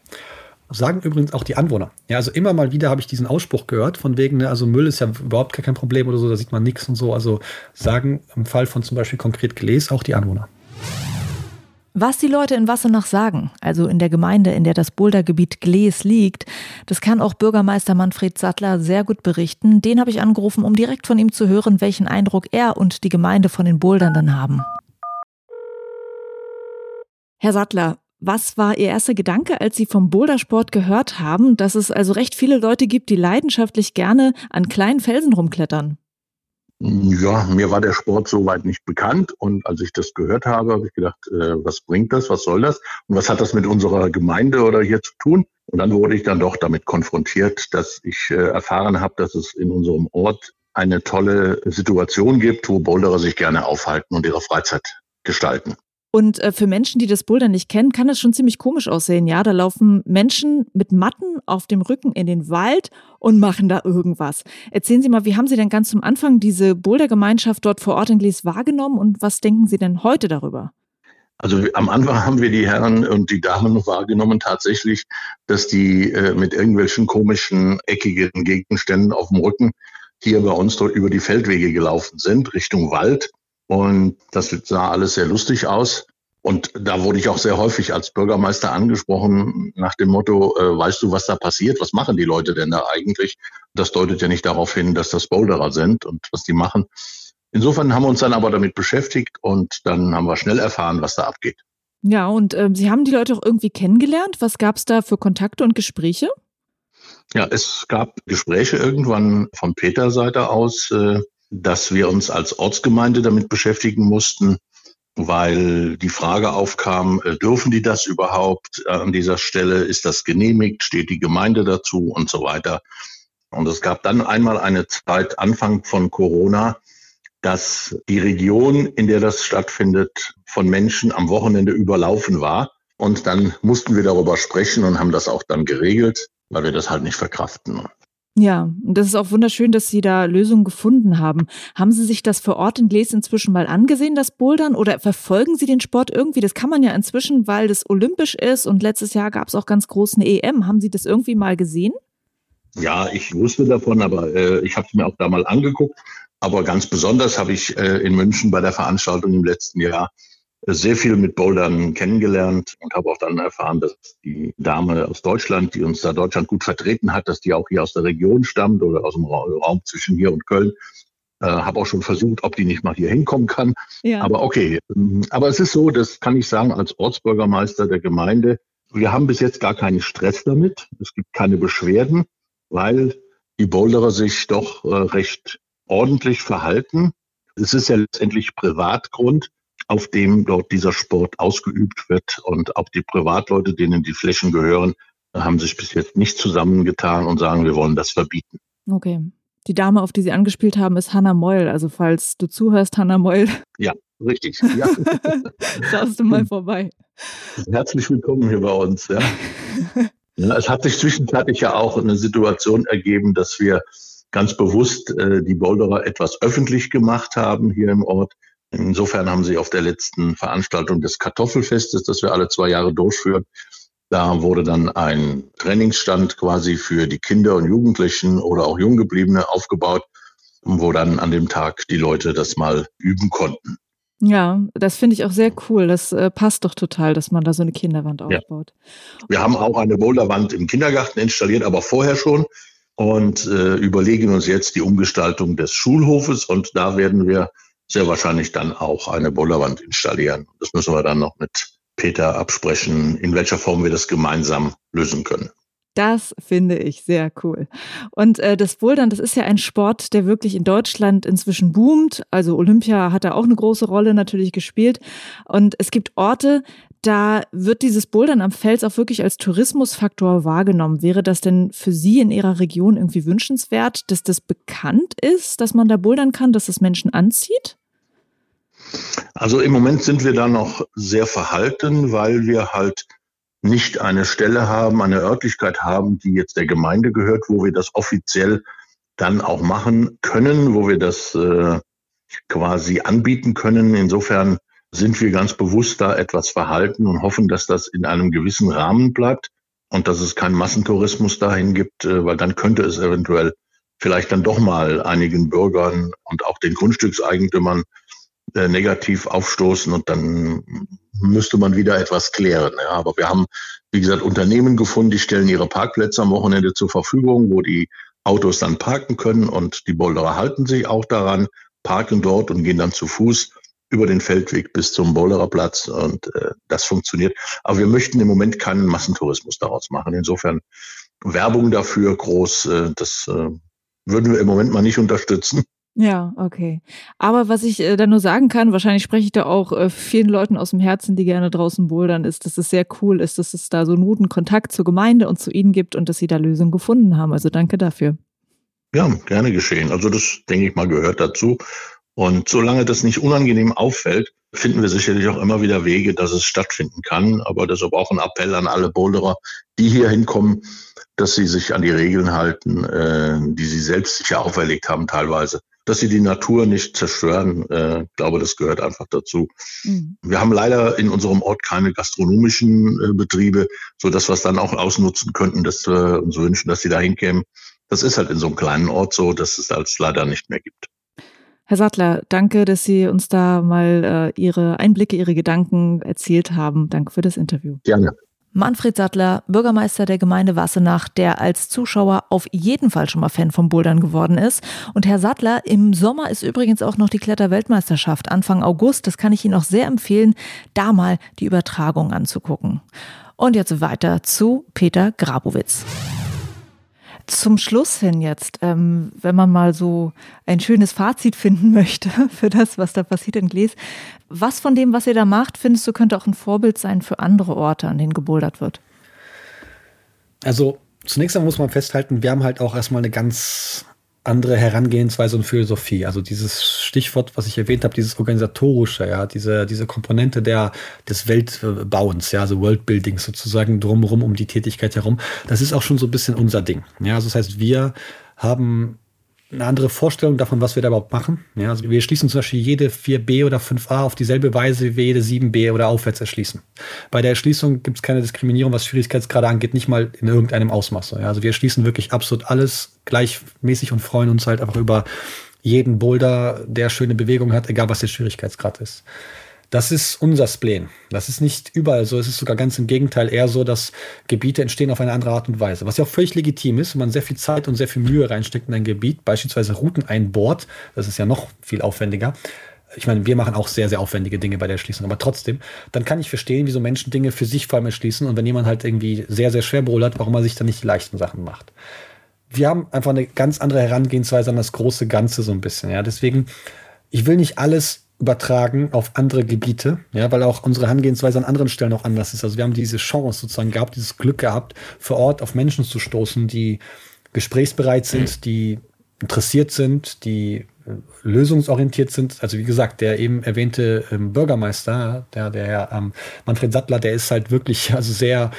Speaker 1: Sagen übrigens auch die Anwohner. Ja, also immer mal wieder habe ich diesen Ausspruch gehört, von wegen, ne, also Müll ist ja überhaupt kein Problem oder so, da sieht man nichts und so. Also sagen im Fall von zum Beispiel konkret Gläs auch die Anwohner.
Speaker 2: Was die Leute in Wassenach sagen, also in der Gemeinde, in der das Bouldergebiet Glees liegt, das kann auch Bürgermeister Manfred Sattler sehr gut berichten. Den habe ich angerufen, um direkt von ihm zu hören, welchen Eindruck er und die Gemeinde von den Bouldernden haben. Herr Sattler, was war Ihr erster Gedanke, als Sie vom Bouldersport gehört haben, dass es also recht viele Leute gibt, die leidenschaftlich gerne an kleinen Felsen rumklettern?
Speaker 4: Ja, mir war der Sport soweit nicht bekannt und als ich das gehört habe, habe ich gedacht, äh, was bringt das, was soll das und was hat das mit unserer Gemeinde oder hier zu tun? Und dann wurde ich dann doch damit konfrontiert, dass ich äh, erfahren habe, dass es in unserem Ort eine tolle Situation gibt, wo Boulderer sich gerne aufhalten und ihre Freizeit gestalten.
Speaker 2: Und äh, für Menschen, die das Bouldern nicht kennen, kann das schon ziemlich komisch aussehen. Ja, da laufen Menschen mit Matten auf dem Rücken in den Wald und machen da irgendwas. Erzählen Sie mal, wie haben Sie denn ganz zum Anfang diese Bouldergemeinschaft dort vor Ort in Glees wahrgenommen und was denken Sie denn heute darüber?
Speaker 4: Also am Anfang haben wir die Herren und die Damen wahrgenommen tatsächlich, dass die äh, mit irgendwelchen komischen, eckigen Gegenständen auf dem Rücken hier bei uns dort über die Feldwege gelaufen sind, Richtung Wald. Und das sah alles sehr lustig aus. Und da wurde ich auch sehr häufig als Bürgermeister angesprochen nach dem Motto, äh, weißt du, was da passiert? Was machen die Leute denn da eigentlich? Das deutet ja nicht darauf hin, dass das Boulderer sind und was die machen. Insofern haben wir uns dann aber damit beschäftigt und dann haben wir schnell erfahren, was da abgeht.
Speaker 2: Ja, und äh, Sie haben die Leute auch irgendwie kennengelernt. Was gab es da für Kontakte und Gespräche?
Speaker 4: Ja, es gab Gespräche irgendwann von Peter Seite aus, äh, dass wir uns als Ortsgemeinde damit beschäftigen mussten, weil die Frage aufkam, äh, dürfen die das überhaupt äh, an dieser Stelle? Ist das genehmigt? Steht die Gemeinde dazu und so weiter? Und es gab dann einmal eine Zeit, Anfang von Corona, dass die Region, in der das stattfindet, von Menschen am Wochenende überlaufen war. Und dann mussten wir darüber sprechen und haben das auch dann geregelt, weil wir das halt nicht verkraften.
Speaker 2: Ja, und das ist auch wunderschön, dass Sie da Lösungen gefunden haben. Haben Sie sich das vor Ort in Gles inzwischen mal angesehen, das Bouldern, oder verfolgen Sie den Sport irgendwie? Das kann man ja inzwischen, weil das olympisch ist und letztes Jahr gab es auch ganz groß eine EM. Haben Sie das irgendwie mal gesehen?
Speaker 4: Ja, ich wusste davon, aber äh, ich habe es mir auch da mal angeguckt. Aber ganz besonders habe ich äh, in München bei der Veranstaltung im letzten Jahr sehr viel mit Bouldern kennengelernt und habe auch dann erfahren, dass die Dame aus Deutschland, die uns da Deutschland gut vertreten hat, dass die auch hier aus der Region stammt oder aus dem Raum zwischen hier und Köln. Äh, habe auch schon versucht, ob die nicht mal hier hinkommen kann. Ja. Aber okay. Aber es ist so, das kann ich sagen, als Ortsbürgermeister der Gemeinde, wir haben bis jetzt gar keinen Stress damit. Es gibt keine Beschwerden, weil die Boulderer sich doch äh, recht ordentlich verhalten. Es ist ja letztendlich Privatgrund auf dem dort dieser Sport ausgeübt wird. Und auch die Privatleute, denen die Flächen gehören, haben sich bis jetzt nicht zusammengetan und sagen, wir wollen das verbieten.
Speaker 2: Okay. Die Dame, auf die Sie angespielt haben, ist Hannah Meul. Also falls du zuhörst, Hannah Meul.
Speaker 4: Ja, richtig. Ja.
Speaker 2: Schaust du mal vorbei.
Speaker 4: Herzlich willkommen hier bei uns. Ja. ja. es hat sich zwischenzeitlich ja auch eine Situation ergeben, dass wir ganz bewusst äh, die Boulderer etwas öffentlich gemacht haben hier im Ort. Insofern haben sie auf der letzten Veranstaltung des Kartoffelfestes, das wir alle zwei Jahre durchführen, da wurde dann ein Trainingsstand quasi für die Kinder und Jugendlichen oder auch Junggebliebene aufgebaut, wo dann an dem Tag die Leute das mal üben konnten.
Speaker 2: Ja, das finde ich auch sehr cool. Das äh, passt doch total, dass man da so eine Kinderwand aufbaut.
Speaker 4: Ja. Wir haben auch eine Boulderwand im Kindergarten installiert, aber vorher schon und äh, überlegen uns jetzt die Umgestaltung des Schulhofes und da werden wir sehr wahrscheinlich dann auch eine Boulderwand installieren. Das müssen wir dann noch mit Peter absprechen, in welcher Form wir das gemeinsam lösen können.
Speaker 2: Das finde ich sehr cool. Und äh, das Bouldern, das ist ja ein Sport, der wirklich in Deutschland inzwischen boomt. Also Olympia hat da auch eine große Rolle natürlich gespielt. Und es gibt Orte, da wird dieses Bouldern am Fels auch wirklich als Tourismusfaktor wahrgenommen. Wäre das denn für Sie in Ihrer Region irgendwie wünschenswert, dass das bekannt ist, dass man da bouldern kann, dass es Menschen anzieht?
Speaker 4: Also im Moment sind wir da noch sehr verhalten, weil wir halt nicht eine Stelle haben, eine Örtlichkeit haben, die jetzt der Gemeinde gehört, wo wir das offiziell dann auch machen können, wo wir das äh, quasi anbieten können. Insofern sind wir ganz bewusst da etwas verhalten und hoffen, dass das in einem gewissen Rahmen bleibt und dass es keinen Massentourismus dahin gibt, äh, weil dann könnte es eventuell vielleicht dann doch mal einigen Bürgern und auch den Grundstückseigentümern äh, negativ aufstoßen und dann müsste man wieder etwas klären. Ja. Aber wir haben, wie gesagt, Unternehmen gefunden, die stellen ihre Parkplätze am Wochenende zur Verfügung, wo die Autos dann parken können und die Boulderer halten sich auch daran, parken dort und gehen dann zu Fuß über den Feldweg bis zum Bowlererplatz und äh, das funktioniert. Aber wir möchten im Moment keinen Massentourismus daraus machen. Insofern Werbung dafür groß, äh, das äh, würden wir im Moment mal nicht unterstützen.
Speaker 2: Ja, okay. Aber was ich äh, da nur sagen kann, wahrscheinlich spreche ich da auch äh, vielen Leuten aus dem Herzen, die gerne draußen bouldern, ist, dass es sehr cool ist, dass es da so einen guten Kontakt zur Gemeinde und zu ihnen gibt und dass sie da Lösungen gefunden haben. Also danke dafür.
Speaker 4: Ja, gerne geschehen. Also das, denke ich mal, gehört dazu. Und solange das nicht unangenehm auffällt, finden wir sicherlich auch immer wieder Wege, dass es stattfinden kann. Aber deshalb auch ein Appell an alle Boulderer, die hier hinkommen, dass sie sich an die Regeln halten, äh, die sie selbst sich ja auferlegt haben teilweise. Dass sie die Natur nicht zerstören, äh, ich glaube, das gehört einfach dazu. Mhm. Wir haben leider in unserem Ort keine gastronomischen äh, Betriebe, so dass wir es dann auch ausnutzen könnten, dass wir uns wünschen, dass sie da hinkämen. Das ist halt in so einem kleinen Ort so, dass es das leider nicht mehr gibt.
Speaker 2: Herr Sattler, danke, dass Sie uns da mal äh, Ihre Einblicke, Ihre Gedanken erzählt haben. Danke für das Interview.
Speaker 4: Gerne.
Speaker 2: Manfred Sattler, Bürgermeister der Gemeinde Wassenach, der als Zuschauer auf jeden Fall schon mal Fan vom Bouldern geworden ist. Und Herr Sattler, im Sommer ist übrigens auch noch die Kletterweltmeisterschaft Anfang August. Das kann ich Ihnen auch sehr empfehlen, da mal die Übertragung anzugucken. Und jetzt weiter zu Peter Grabowitz. Zum Schluss hin jetzt, ähm, wenn man mal so ein schönes Fazit finden möchte für das, was da passiert in Gles, was von dem, was ihr da macht, findest du, könnte auch ein Vorbild sein für andere Orte, an denen gebouldert wird?
Speaker 1: Also zunächst einmal muss man festhalten, wir haben halt auch erstmal eine ganz andere Herangehensweise und Philosophie. Also dieses Stichwort, was ich erwähnt habe, dieses organisatorische, ja, diese, diese Komponente der, des Weltbauens, ja, also Worldbuilding sozusagen drumherum um die Tätigkeit herum, das ist auch schon so ein bisschen unser Ding. Ja, also das heißt, wir haben eine andere Vorstellung davon, was wir da überhaupt machen. Ja, also wir schließen zum Beispiel jede 4b oder 5a auf dieselbe Weise wie wir jede 7b oder aufwärts erschließen. Bei der Erschließung gibt es keine Diskriminierung, was Schwierigkeitsgrade angeht, nicht mal in irgendeinem Ausmaß. Ja, also wir schließen wirklich absolut alles gleichmäßig und freuen uns halt einfach über jeden Boulder, der schöne Bewegung hat, egal was der Schwierigkeitsgrad ist. Das ist unser Spleen. Das ist nicht überall so. Es ist sogar ganz im Gegenteil eher so, dass Gebiete entstehen auf eine andere Art und Weise. Was ja auch völlig legitim ist, wenn man sehr viel Zeit und sehr viel Mühe reinsteckt in ein Gebiet, beispielsweise Routen einbohrt. Das ist ja noch viel aufwendiger. Ich meine, wir machen auch sehr, sehr aufwendige Dinge bei der Erschließung, aber trotzdem, dann kann ich verstehen, wieso Menschen Dinge für sich vor allem erschließen und wenn jemand halt irgendwie sehr, sehr schwer bouldert, warum er sich dann nicht die leichten Sachen macht. Wir haben einfach eine ganz andere Herangehensweise an das große Ganze so ein bisschen, ja. Deswegen, ich will nicht alles übertragen auf andere Gebiete, ja, weil auch unsere Herangehensweise an anderen Stellen auch anders ist. Also wir haben diese Chance sozusagen gehabt, dieses Glück gehabt, vor Ort auf Menschen zu stoßen, die gesprächsbereit sind, die interessiert sind, die äh, lösungsorientiert sind. Also wie gesagt, der eben erwähnte ähm, Bürgermeister, der, der Herr ähm, Manfred Sattler, der ist halt wirklich also sehr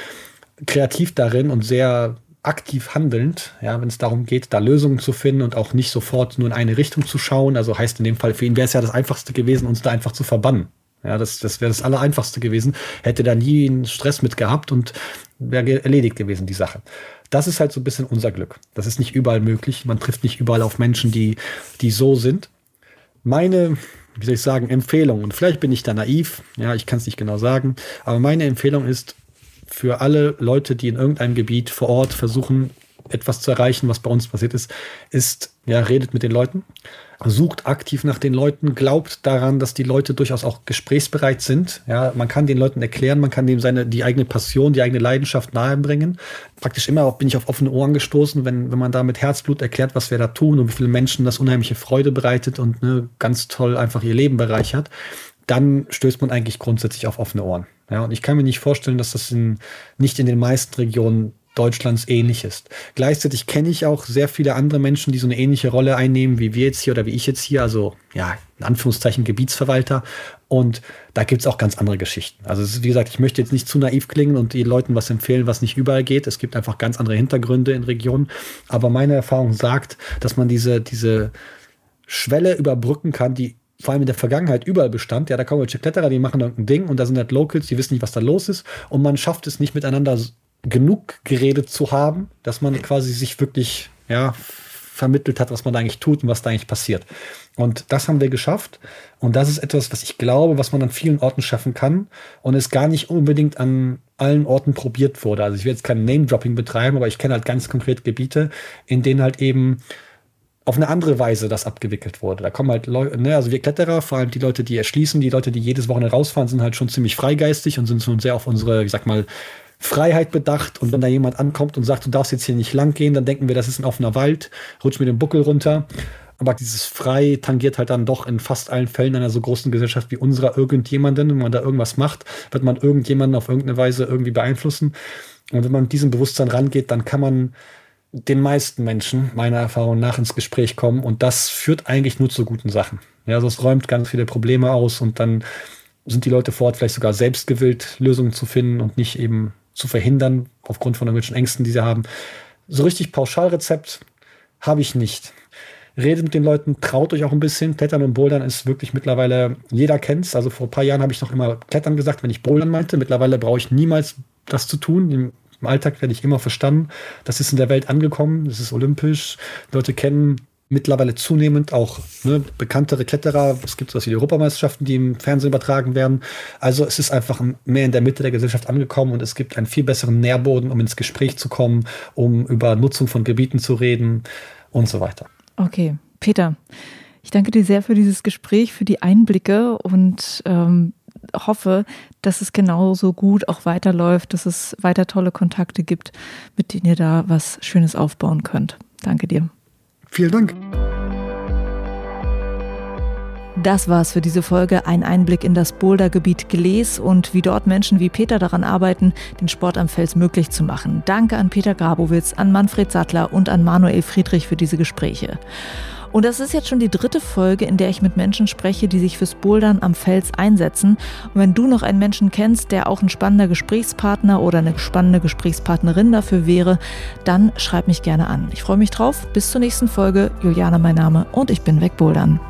Speaker 1: kreativ darin und sehr aktiv handelnd, ja, wenn es darum geht, da Lösungen zu finden und auch nicht sofort nur in eine Richtung zu schauen. Also heißt in dem Fall, für ihn wäre es ja das Einfachste gewesen, uns da einfach zu verbannen. Ja, das, das wäre das Allereinfachste gewesen. Hätte da nie einen Stress mit gehabt und wäre erledigt gewesen, die Sache. Das ist halt so ein bisschen unser Glück. Das ist nicht überall möglich. Man trifft nicht überall auf Menschen, die, die so sind. Meine, wie soll ich sagen, Empfehlung, und vielleicht bin ich da naiv, ja, ich kann es nicht genau sagen, aber meine Empfehlung ist, für alle Leute, die in irgendeinem Gebiet vor Ort versuchen, etwas zu erreichen, was bei uns passiert ist, ist, ja, redet mit den Leuten, sucht aktiv nach den Leuten, glaubt daran, dass die Leute durchaus auch gesprächsbereit sind. Ja, man kann den Leuten erklären, man kann dem seine, die eigene Passion, die eigene Leidenschaft nahebringen. Praktisch immer bin ich auf offene Ohren gestoßen, wenn, wenn man da mit Herzblut erklärt, was wir da tun und wie viele Menschen das unheimliche Freude bereitet und ne, ganz toll einfach ihr Leben bereichert dann stößt man eigentlich grundsätzlich auf offene Ohren. Ja, und ich kann mir nicht vorstellen, dass das in, nicht in den meisten Regionen Deutschlands ähnlich ist. Gleichzeitig kenne ich auch sehr viele andere Menschen, die so eine ähnliche Rolle einnehmen, wie wir jetzt hier oder wie ich jetzt hier, also ja, in Anführungszeichen Gebietsverwalter. Und da gibt es auch ganz andere Geschichten. Also ist, wie gesagt, ich möchte jetzt nicht zu naiv klingen und den Leuten was empfehlen, was nicht überall geht. Es gibt einfach ganz andere Hintergründe in Regionen. Aber meine Erfahrung sagt, dass man diese, diese Schwelle überbrücken kann, die vor allem in der Vergangenheit überall bestand. Ja, da kommen welche Kletterer, die machen irgendein Ding und da sind halt Locals, die wissen nicht, was da los ist. Und man schafft es nicht miteinander genug geredet zu haben, dass man quasi sich wirklich, ja, vermittelt hat, was man da eigentlich tut und was da eigentlich passiert. Und das haben wir geschafft. Und das ist etwas, was ich glaube, was man an vielen Orten schaffen kann und es gar nicht unbedingt an allen Orten probiert wurde. Also ich will jetzt kein Name-Dropping betreiben, aber ich kenne halt ganz konkret Gebiete, in denen halt eben auf eine andere Weise das abgewickelt wurde. Da kommen halt Leute, ne, also wir Kletterer, vor allem die Leute, die erschließen, die Leute, die jedes Wochenende rausfahren, sind halt schon ziemlich freigeistig und sind schon sehr auf unsere, ich sag mal, Freiheit bedacht. Und wenn da jemand ankommt und sagt, du darfst jetzt hier nicht lang gehen, dann denken wir, das ist ein offener Wald, rutscht mit dem Buckel runter. Aber dieses Frei tangiert halt dann doch in fast allen Fällen einer so großen Gesellschaft wie unserer irgendjemanden. Wenn man da irgendwas macht, wird man irgendjemanden auf irgendeine Weise irgendwie beeinflussen. Und wenn man mit diesem Bewusstsein rangeht, dann kann man den meisten Menschen meiner Erfahrung nach ins Gespräch kommen und das führt eigentlich nur zu guten Sachen. Ja, also es räumt ganz viele Probleme aus und dann sind die Leute vor Ort vielleicht sogar selbst gewillt, Lösungen zu finden und nicht eben zu verhindern aufgrund von irgendwelchen Ängsten, die sie haben. So richtig Pauschalrezept habe ich nicht. Redet mit den Leuten, traut euch auch ein bisschen. Klettern und Bouldern ist wirklich mittlerweile, jeder kennt es. Also vor ein paar Jahren habe ich noch immer Klettern gesagt, wenn ich Bouldern meinte. Mittlerweile brauche ich niemals das zu tun. Im Alltag werde ich immer verstanden. Das ist in der Welt angekommen, das ist olympisch. Leute kennen mittlerweile zunehmend auch ne, bekanntere Kletterer. Es gibt sowas wie die Europameisterschaften, die im Fernsehen übertragen werden. Also es ist einfach mehr in der Mitte der Gesellschaft angekommen und es gibt einen viel besseren Nährboden, um ins Gespräch zu kommen, um über Nutzung von Gebieten zu reden und so weiter.
Speaker 2: Okay, Peter, ich danke dir sehr für dieses Gespräch, für die Einblicke und ähm, hoffe, dass es genauso gut auch weiterläuft, dass es weiter tolle Kontakte gibt, mit denen ihr da was Schönes aufbauen könnt. Danke dir.
Speaker 1: Vielen Dank.
Speaker 2: Das war's für diese Folge. Ein Einblick in das Bouldergebiet Gles und wie dort Menschen wie Peter daran arbeiten, den Sport am Fels möglich zu machen. Danke an Peter Grabowitz, an Manfred Sattler und an Manuel Friedrich für diese Gespräche. Und das ist jetzt schon die dritte Folge, in der ich mit Menschen spreche, die sich fürs Bouldern am Fels einsetzen. Und wenn du noch einen Menschen kennst, der auch ein spannender Gesprächspartner oder eine spannende Gesprächspartnerin dafür wäre, dann schreib mich gerne an. Ich freue mich drauf. Bis zur nächsten Folge. Juliane mein Name und ich bin weg Bouldern.